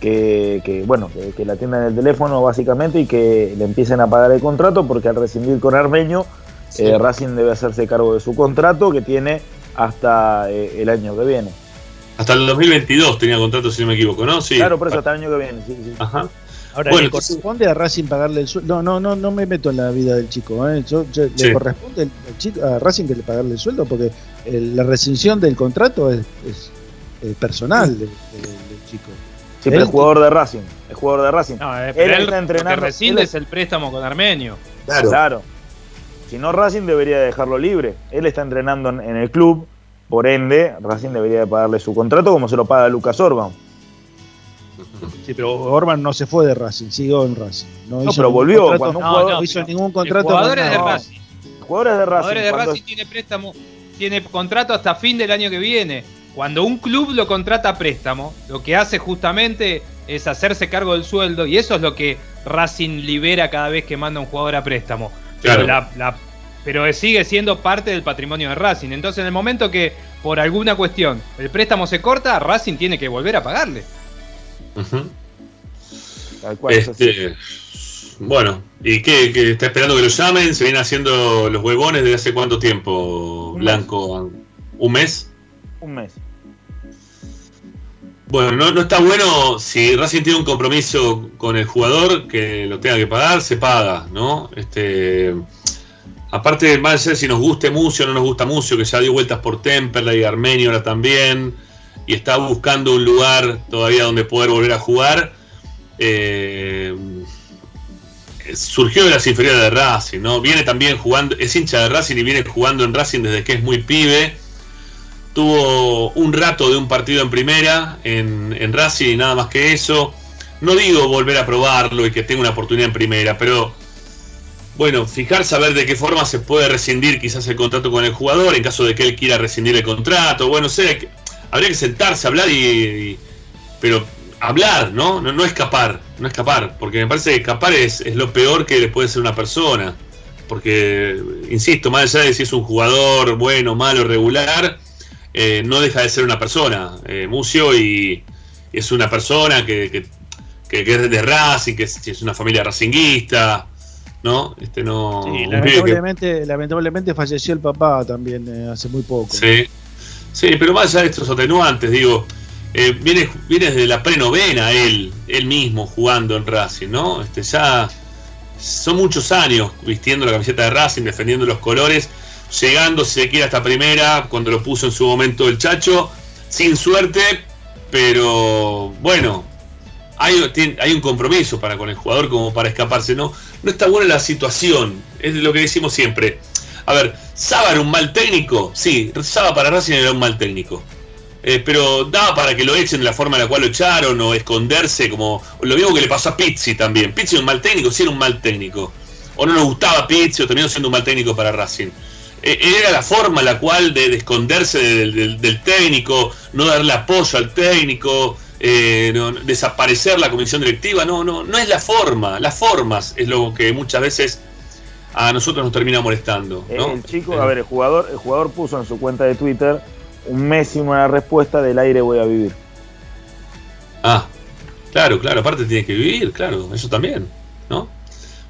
que, que, bueno, que, que la atiendan el teléfono básicamente y que le empiecen a pagar el contrato, porque al rescindir con Armenio, eh, Racing debe hacerse cargo de su contrato que tiene hasta el año que viene. Hasta el 2022 tenía contrato, si no me equivoco, ¿no? Sí. Claro, por eso hasta el año que viene. sí, sí. Ajá. Ahora, Bueno, ¿le corresponde a Racing pagarle el sueldo? No, no, no, no me meto en la vida del chico. ¿eh? Yo- yo- Sí. ¿Le corresponde al- chico- a Racing que le pagarle el sueldo? Porque el- la rescisión del contrato es, es, eh, personal del, del- del chico. Sí, pero es jugador de Racing. Es jugador de Racing. No, eh, él está lo que entrenando. él es el préstamo con Armenio. Claro. Si no, Racing debería dejarlo libre. Él está entrenando en, en el club. Por ende, Racing debería de pagarle su contrato como se lo paga Lucas Orban. Sí, pero Orban no se fue de Racing, siguió en Racing. No, No, hizo pero ningún volvió. contrato- Cuando un no, jugador- no hizo ningún contrato. de. Racing. Jugadores de Racing. Jugadores de cuando- Racing tiene préstamo, tiene contrato hasta fin del año que viene. Cuando un club lo contrata a préstamo, lo que hace justamente es hacerse cargo del sueldo y eso es lo que Racing libera cada vez que manda un jugador a préstamo. Pero, Claro. la- la- pero sigue siendo parte del patrimonio de Racing. Entonces, en el momento que por alguna cuestión el préstamo se corta, Racing tiene que volver a pagarle. Tal cual, es así. Este, bueno, ¿y qué, qué está esperando que lo llamen? ¿Se vienen haciendo los huevones desde hace cuánto tiempo, Blanco? ¿Un mes? Un mes. Bueno, no, no está bueno si Racing tiene un compromiso con el jugador que lo tenga que pagar, se paga, ¿no? Este, aparte, más allá de si nos guste Mucio o no nos gusta Mucio, que ya dio vueltas por Temperley y Armenio ahora también, y está buscando un lugar todavía donde poder volver a jugar. eh, surgió de las inferiores de Racing, ¿no? Viene también jugando, es hincha de Racing y viene jugando en Racing desde que es muy pibe tuvo un rato de un partido en primera en, en Racing y nada más que eso. No digo volver a probarlo y que tenga una oportunidad en primera, pero bueno, fijarse a ver de qué forma se puede rescindir quizás el contrato con el jugador en caso de que él quiera rescindir el contrato. Bueno, sé, habría que sentarse, hablar y, pero hablar, ¿no? ¿no? No escapar, no escapar, porque me parece que escapar es, es lo peor que le puede ser una persona. Porque, insisto, más allá de si es un jugador bueno, malo, regular, eh, no deja de ser una persona. Eh, Mucio y es una persona que, que, que- que es de Racing, que es, es una familia racinguista, ¿no? Este no. Sí, que- lamentablemente falleció el papá también eh, hace muy poco. Sí. Sí, pero más allá de estos atenuantes, digo, eh, viene, viene desde la prenovena él, él mismo jugando en Racing, ¿no? Este, ya son muchos años vistiendo la camiseta de Racing, defendiendo los colores, llegando, si se quiere, hasta primera, cuando lo puso en su momento el Chacho, sin suerte, pero bueno, hay, hay un compromiso para con el jugador como para escaparse, ¿no? No está buena la situación, es lo que decimos siempre. A ver, ¿Saba era un mal técnico? Sí, Saba para Racing era un mal técnico. Eh, pero daba para que lo echen de la forma en la cual lo echaron o esconderse, como lo mismo que le pasó a Pizzi también. Pizzi era un mal técnico, sí era un mal técnico. O no nos gustaba Pizzi o terminó siendo un mal técnico para Racing. Eh, era la forma en la cual de, de esconderse del técnico, no darle apoyo al técnico, eh, no- desaparecer la comisión directiva. No, no, no es la forma. Las formas es lo que muchas veces a nosotros nos termina molestando. ¿no? El chico, a ver, el jugador, el jugador puso en su cuenta de Twitter un mes y una respuesta del aire voy a vivir. Ah, claro, claro, aparte tiene que vivir, claro, eso también, ¿no?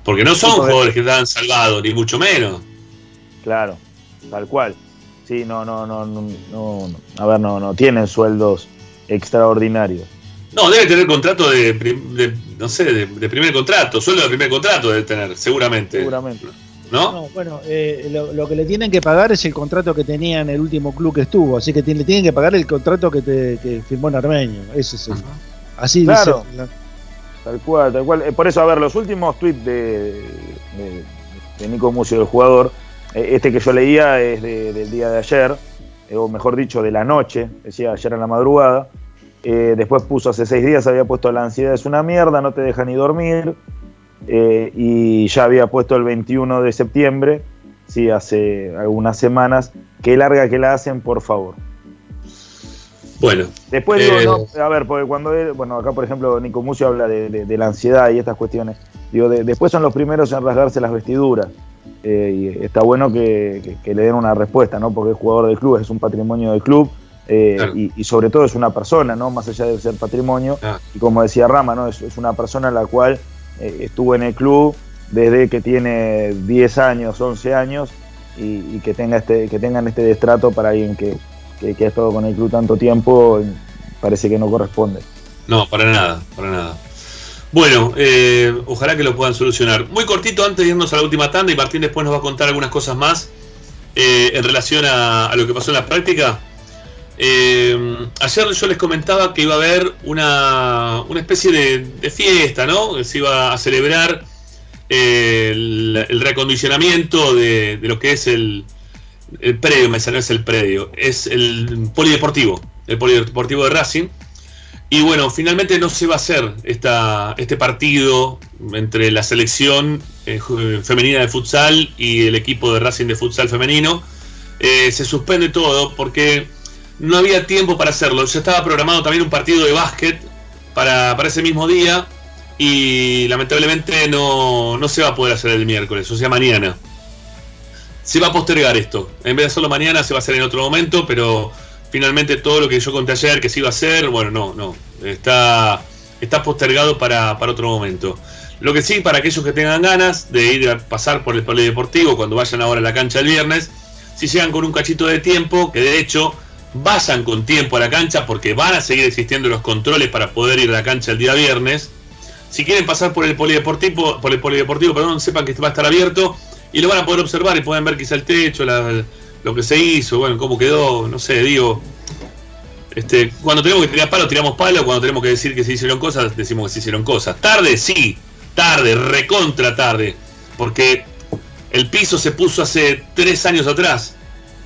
Porque no son jugadores que están salvados, ni mucho menos. Claro, tal cual. Sí, no, no, no, no, no, no. a ver, no, no tienen sueldos extraordinarios. No, debe tener contrato de, no sé, de, de primer contrato, sueldo de primer contrato debe tener, seguramente. Seguramente. ¿No? No, bueno, eh, lo, lo que le tienen que pagar es el contrato que tenía en el último club que estuvo, así que le tienen que pagar el contrato que, te, que firmó en Armenio. Ese es el, así Claro. dice. la- Tal cual, tal cual. Eh, por eso, a ver, los últimos tweets de, de, de Nico Mucio, del jugador, eh, este que yo leía es de- del día de ayer, eh, o mejor dicho, de la noche, decía ayer en la madrugada. Eh, después puso hace seis días, había puesto la ansiedad es una mierda, no te deja ni dormir. Eh, y ya había puesto el 21 de septiembre, sí, hace algunas semanas, qué larga que la hacen, por favor. Bueno. Después digo, Eh, no, a ver, porque cuando bueno, acá por ejemplo Nico Mucio habla de, de- de la ansiedad y estas cuestiones. Digo, de- después son los primeros en rasgarse las vestiduras. Eh, y está bueno que, que- que le den una respuesta, ¿no? Porque es jugador del club, es un patrimonio del club. Eh, y, y sobre todo es una persona, ¿no? Más allá de ser patrimonio. Y como decía Rama, ¿no? Es, es una persona la cual eh, estuvo en el club desde que tiene 10 años, 11 años, y, y que, tenga este, que tengan este destrato para alguien que, que, que ha estado con el club tanto tiempo, parece que no corresponde. No, para nada, para nada. Bueno, eh, ojalá que lo puedan solucionar. Muy cortito antes de irnos a la última tanda y Martín después nos va a contar algunas cosas más en relación a, a lo que pasó en la práctica. Eh, ayer yo les comentaba que iba a haber una, una especie de, fiesta, ¿no? Se iba a celebrar eh, el, el reacondicionamiento de, lo que es el, predio, me salió, es el predio, es el polideportivo, el polideportivo de Racing. Y bueno, finalmente no se va a hacer esta, este partido entre la selección eh, femenina de futsal y el equipo de Racing de futsal femenino. Se suspende todo porque no había tiempo para hacerlo. Ya estaba programado también un partido de básquet para, para ese mismo día y lamentablemente no, no se va a poder hacer el miércoles, o sea, mañana. Se va a postergar esto. En vez de hacerlo mañana, se va a hacer en otro momento, pero finalmente todo lo que yo conté ayer que se iba a hacer, bueno, no, no. Está, está postergado para, para otro momento. Lo que sí, para aquellos que tengan ganas de ir a pasar por el polideportivo cuando vayan ahora a la cancha el viernes, si llegan con un cachito de tiempo, que de hecho vayan con tiempo a la cancha porque van a seguir existiendo los controles para poder ir a la cancha el día viernes. Si quieren pasar por el polideportivo, por el polideportivo, perdón, sepan que va a estar abierto y lo van a poder observar y pueden ver quizá el techo, la- lo que se hizo, bueno, cómo quedó, no sé, digo. Este, cuando tenemos que tirar palo, tiramos palo, cuando tenemos que decir que se hicieron cosas, decimos que se hicieron cosas. Tarde, sí, tarde, recontra tarde, porque el piso se puso hace tres años atrás.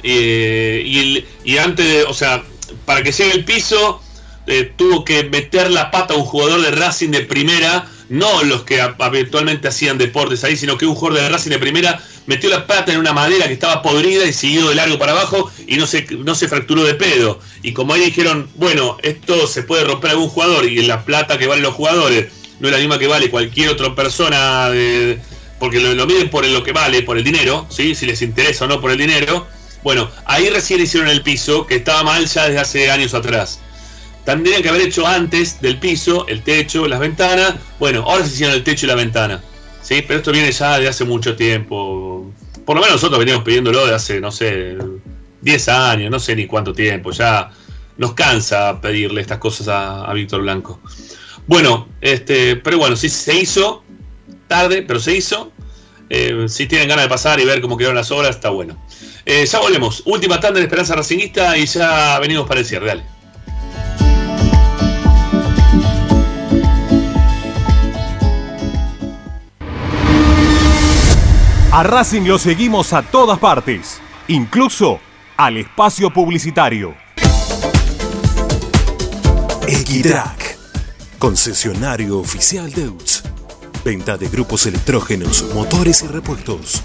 Eh, y, y antes de, o sea, para que llegue el piso, eh, tuvo que meter la pata a un jugador de Racing de primera, no los que hab- habitualmente hacían deportes ahí, sino que un jugador de Racing de primera metió la pata en una madera que estaba podrida y siguió de largo para abajo y no se, no se fracturó de pedo. Y como ahí dijeron, bueno, esto se puede romper algún jugador y la plata que valen los jugadores no es la misma que vale cualquier otra persona, de- porque lo, lo miden por lo que vale, por el dinero, ¿sí? si les interesa o no por el dinero. Bueno, ahí recién hicieron el piso, que estaba mal ya desde hace años atrás. Tendrían que haber hecho antes del piso, el techo, las ventanas. Bueno, ahora se hicieron el techo y la ventana. ¿sí? Pero esto viene ya de hace mucho tiempo. Por lo menos nosotros veníamos pidiéndolo de hace, no sé, 10 años, no sé ni cuánto tiempo, ya nos cansa pedirle estas cosas a, Víctor Blanco. Bueno, este, pero bueno, sí se hizo, tarde, pero se hizo. Eh, si tienen ganas de pasar y ver cómo quedaron las obras, está bueno. Eh, ya volvemos. Última tanda de Esperanza Racingista y ya venimos para el cierre. Dale. A Racing lo seguimos a todas partes, incluso al espacio publicitario. Equitrack, concesionario oficial de UTS. Venta de grupos electrógenos, motores y repuestos.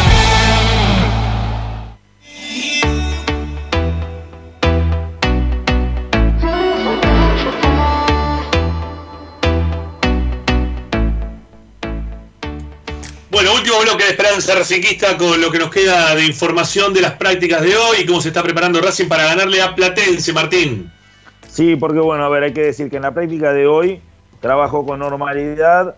Esperanza Racinguista con lo que nos queda de información de las prácticas de hoy y cómo se está preparando Racing para ganarle a Platense, Martín. Sí, porque bueno, a ver, hay que decir que en la práctica de hoy trabajó con normalidad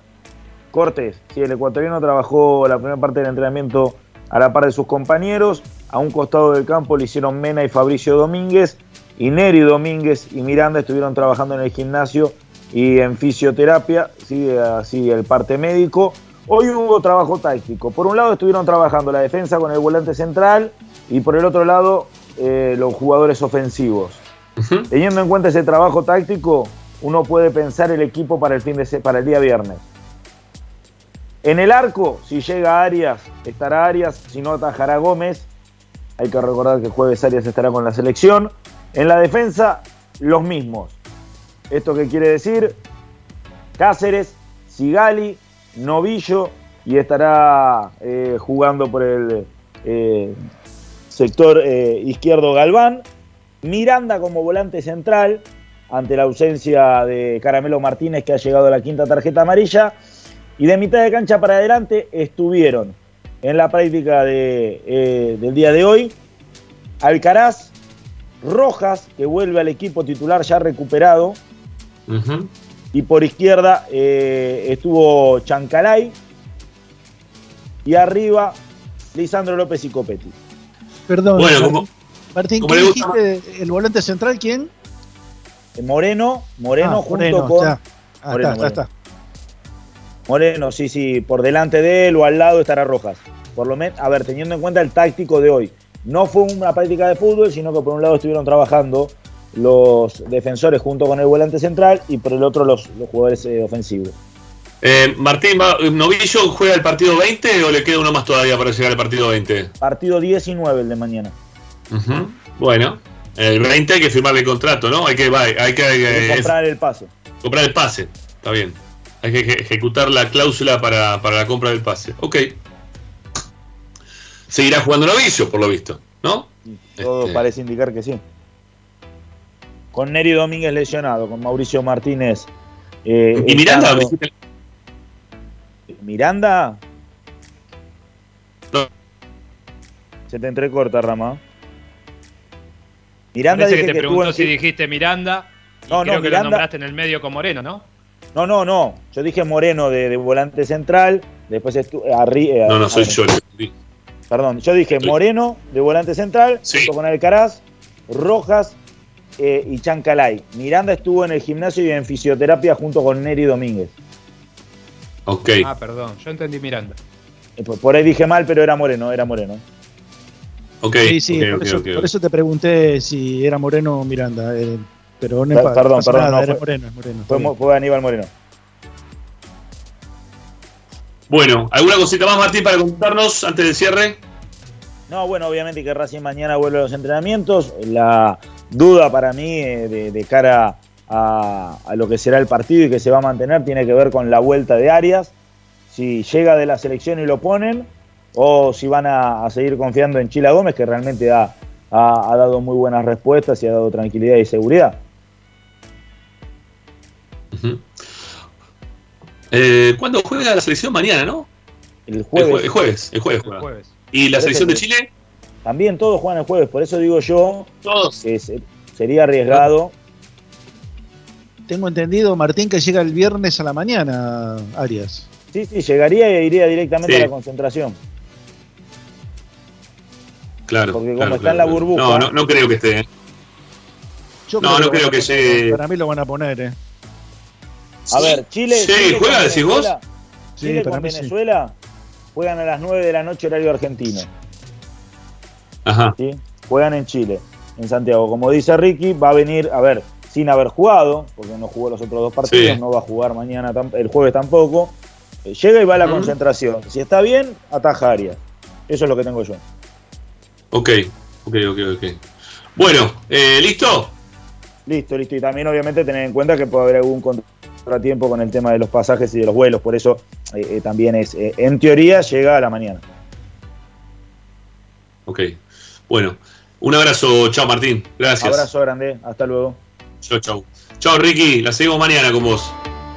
Cortés. Sí, el ecuatoriano trabajó la primera parte del entrenamiento a la par de sus compañeros. A un costado del campo le hicieron Mena y Fabricio Domínguez. Y Neri Domínguez y Miranda estuvieron trabajando en el gimnasio y en fisioterapia, sí, así el parte médico. Hoy hubo trabajo táctico. Por un lado estuvieron trabajando la defensa con el volante central y por el otro lado eh, los jugadores ofensivos. Teniendo en cuenta ese trabajo táctico, uno puede pensar el equipo para el, fin de para el día viernes. En el arco, si llega Arias, estará Arias, si no atajará Gómez. Hay que recordar que jueves Arias estará con la selección. En la defensa, los mismos. ¿Esto qué quiere decir? Cáceres, Sigali, Novillo y estará eh, jugando por el eh, sector eh, izquierdo Galván. Miranda como volante central ante la ausencia de Caramelo Martínez que ha llegado a la quinta tarjeta amarilla. Y de mitad de cancha para adelante estuvieron en la práctica de, del día de hoy Alcaraz, Rojas, que vuelve al equipo titular ya recuperado, y por izquierda eh, estuvo Chancalay, y arriba Lisandro López y Copetti. Perdón, Bueno, como- Martín, Como ¿qué le gusta dijiste? ¿El volante central quién? Moreno, Moreno Ah, junto Moreno, con. ya. Ah, Moreno, está, está, Moreno. Moreno, sí, sí, por delante de él o al lado estará Rojas. Por lo menos, a ver, teniendo en cuenta el táctico de hoy. No fue una práctica de fútbol, sino que por un lado estuvieron trabajando los defensores junto con el volante central y por el otro los, los jugadores eh, ofensivos. Eh, Martín, va- ¿Novillo juega el partido 20 o le queda uno más todavía para llegar al partido 20? Partido 19 el de mañana. Bueno, el 20 hay que firmarle el contrato, ¿no? Hay que, hay que, Hay que eh, comprar el pase. comprar el pase. Está bien. Hay que eje- ejecutar la cláusula para, para la compra del pase. Ok. Seguirá jugando Novillo, por lo visto, ¿no? Todo Este. parece indicar que sí. Con Neri Domínguez lesionado, con Mauricio Martínez. eh, ¿Y Miranda? Miranda. Se te entrecorta, Rama. Miranda Parece dije que te preguntó en- si dijiste Miranda. y No, no, creo que Miranda- lo nombraste en el medio con Moreno, ¿no? No, no, no. Yo dije Moreno de, de volante central. Después estuvo. arri- eh, No, no, soy a ver, yo. Perdón, yo dije Moreno de volante central, junto con Alcaraz, Rojas eh, y Chancalay. Miranda estuvo en el gimnasio y en fisioterapia junto con Neri Domínguez. Ok. Ah, perdón, yo entendí Miranda. Eh, por- Por ahí dije mal, pero era Moreno, era Moreno. Ok, Sí, sí, ok, por, eso, por eso te pregunté si era Moreno o Miranda. eh, pero no, pa- perdón, perdón, nada, no, era fue- Moreno, es Moreno. Fue, fue Aníbal Moreno. Bueno, ¿alguna cosita más, Martín, para contarnos antes del cierre? No, bueno, obviamente que Racing mañana vuelve a los entrenamientos. La duda para mí eh, de, de cara a, a lo que será el partido y que se va a mantener tiene que ver con la vuelta de Arias. Si llega de la selección y lo ponen, o si van a, a seguir confiando en Chila Gómez, que realmente ha, ha- ha dado muy buenas respuestas y ha dado tranquilidad y seguridad. Eh, ¿Cuándo juega la selección? Mañana, ¿no? El El, jueves. jue- el jueves. El jueves juega. ¿Y la selección de Chile? También todos juegan el jueves, por eso digo yo Todos. que se- sería arriesgado. Tengo entendido, Martín, que llega el viernes a la mañana, Arias. Sí, sí, llegaría e iría directamente Sí. a la concentración. Claro. Porque como claro, está en la burbuja- No, no, no creo que esté. ¿eh? Yo No, no creo van a que llegue. Para mí lo van a poner, ¿eh? A ver, Chile. Sí, Chile ¿juega, decís vos? Venezuela- Sí, Chile para con mí sí. Venezuela juegan a las 9 de la noche horario argentino. Ajá. ¿sí? Juegan en Chile, en Santiago. Como dice Ricky, va a venir, a ver, sin haber jugado, porque no jugó los otros dos partidos, Sí. no va a jugar mañana, el jueves tampoco. Eh, Llega y va a la concentración. Si está bien, ataja Arias. Eso es lo que tengo yo. Ok, ok, ok, ok. Bueno, eh, ¿listo? Listo, listo. Y también obviamente tener en cuenta que puede haber algún contratiempo con el tema de los pasajes y de los vuelos. Por eso eh, eh, también es, en teoría, llega a la mañana. Ok. Bueno, un abrazo. Chao, Martín. Gracias. Abrazo grande. Hasta luego. Chao, chao. Chao, Ricky. La seguimos mañana con vos.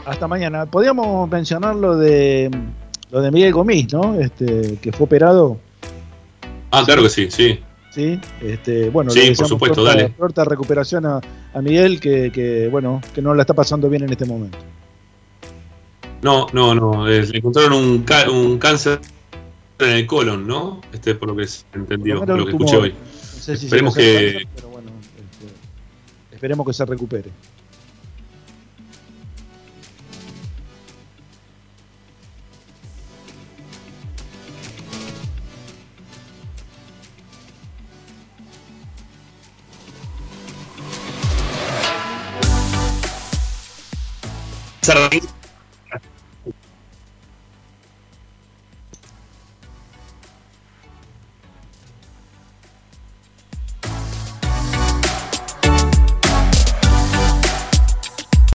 Hasta mañana. Podríamos mencionar lo de lo de Miguel Gomis, ¿no? Este, que fue operado. Ah, claro que sí, sí. Sí, este, bueno, Sí, le por supuesto, pronta- dale. pronta recuperación a, a Miguel, que, que, bueno, que no la está pasando bien en este momento. No, no, no. eh, le encontraron un, ca- un cáncer en el colon, ¿no? Este por lo que se entendió, Por lo que escuché hoy. No sé si Esperemos que. cáncer, pero bueno, este, esperemos que se recupere. Sardanista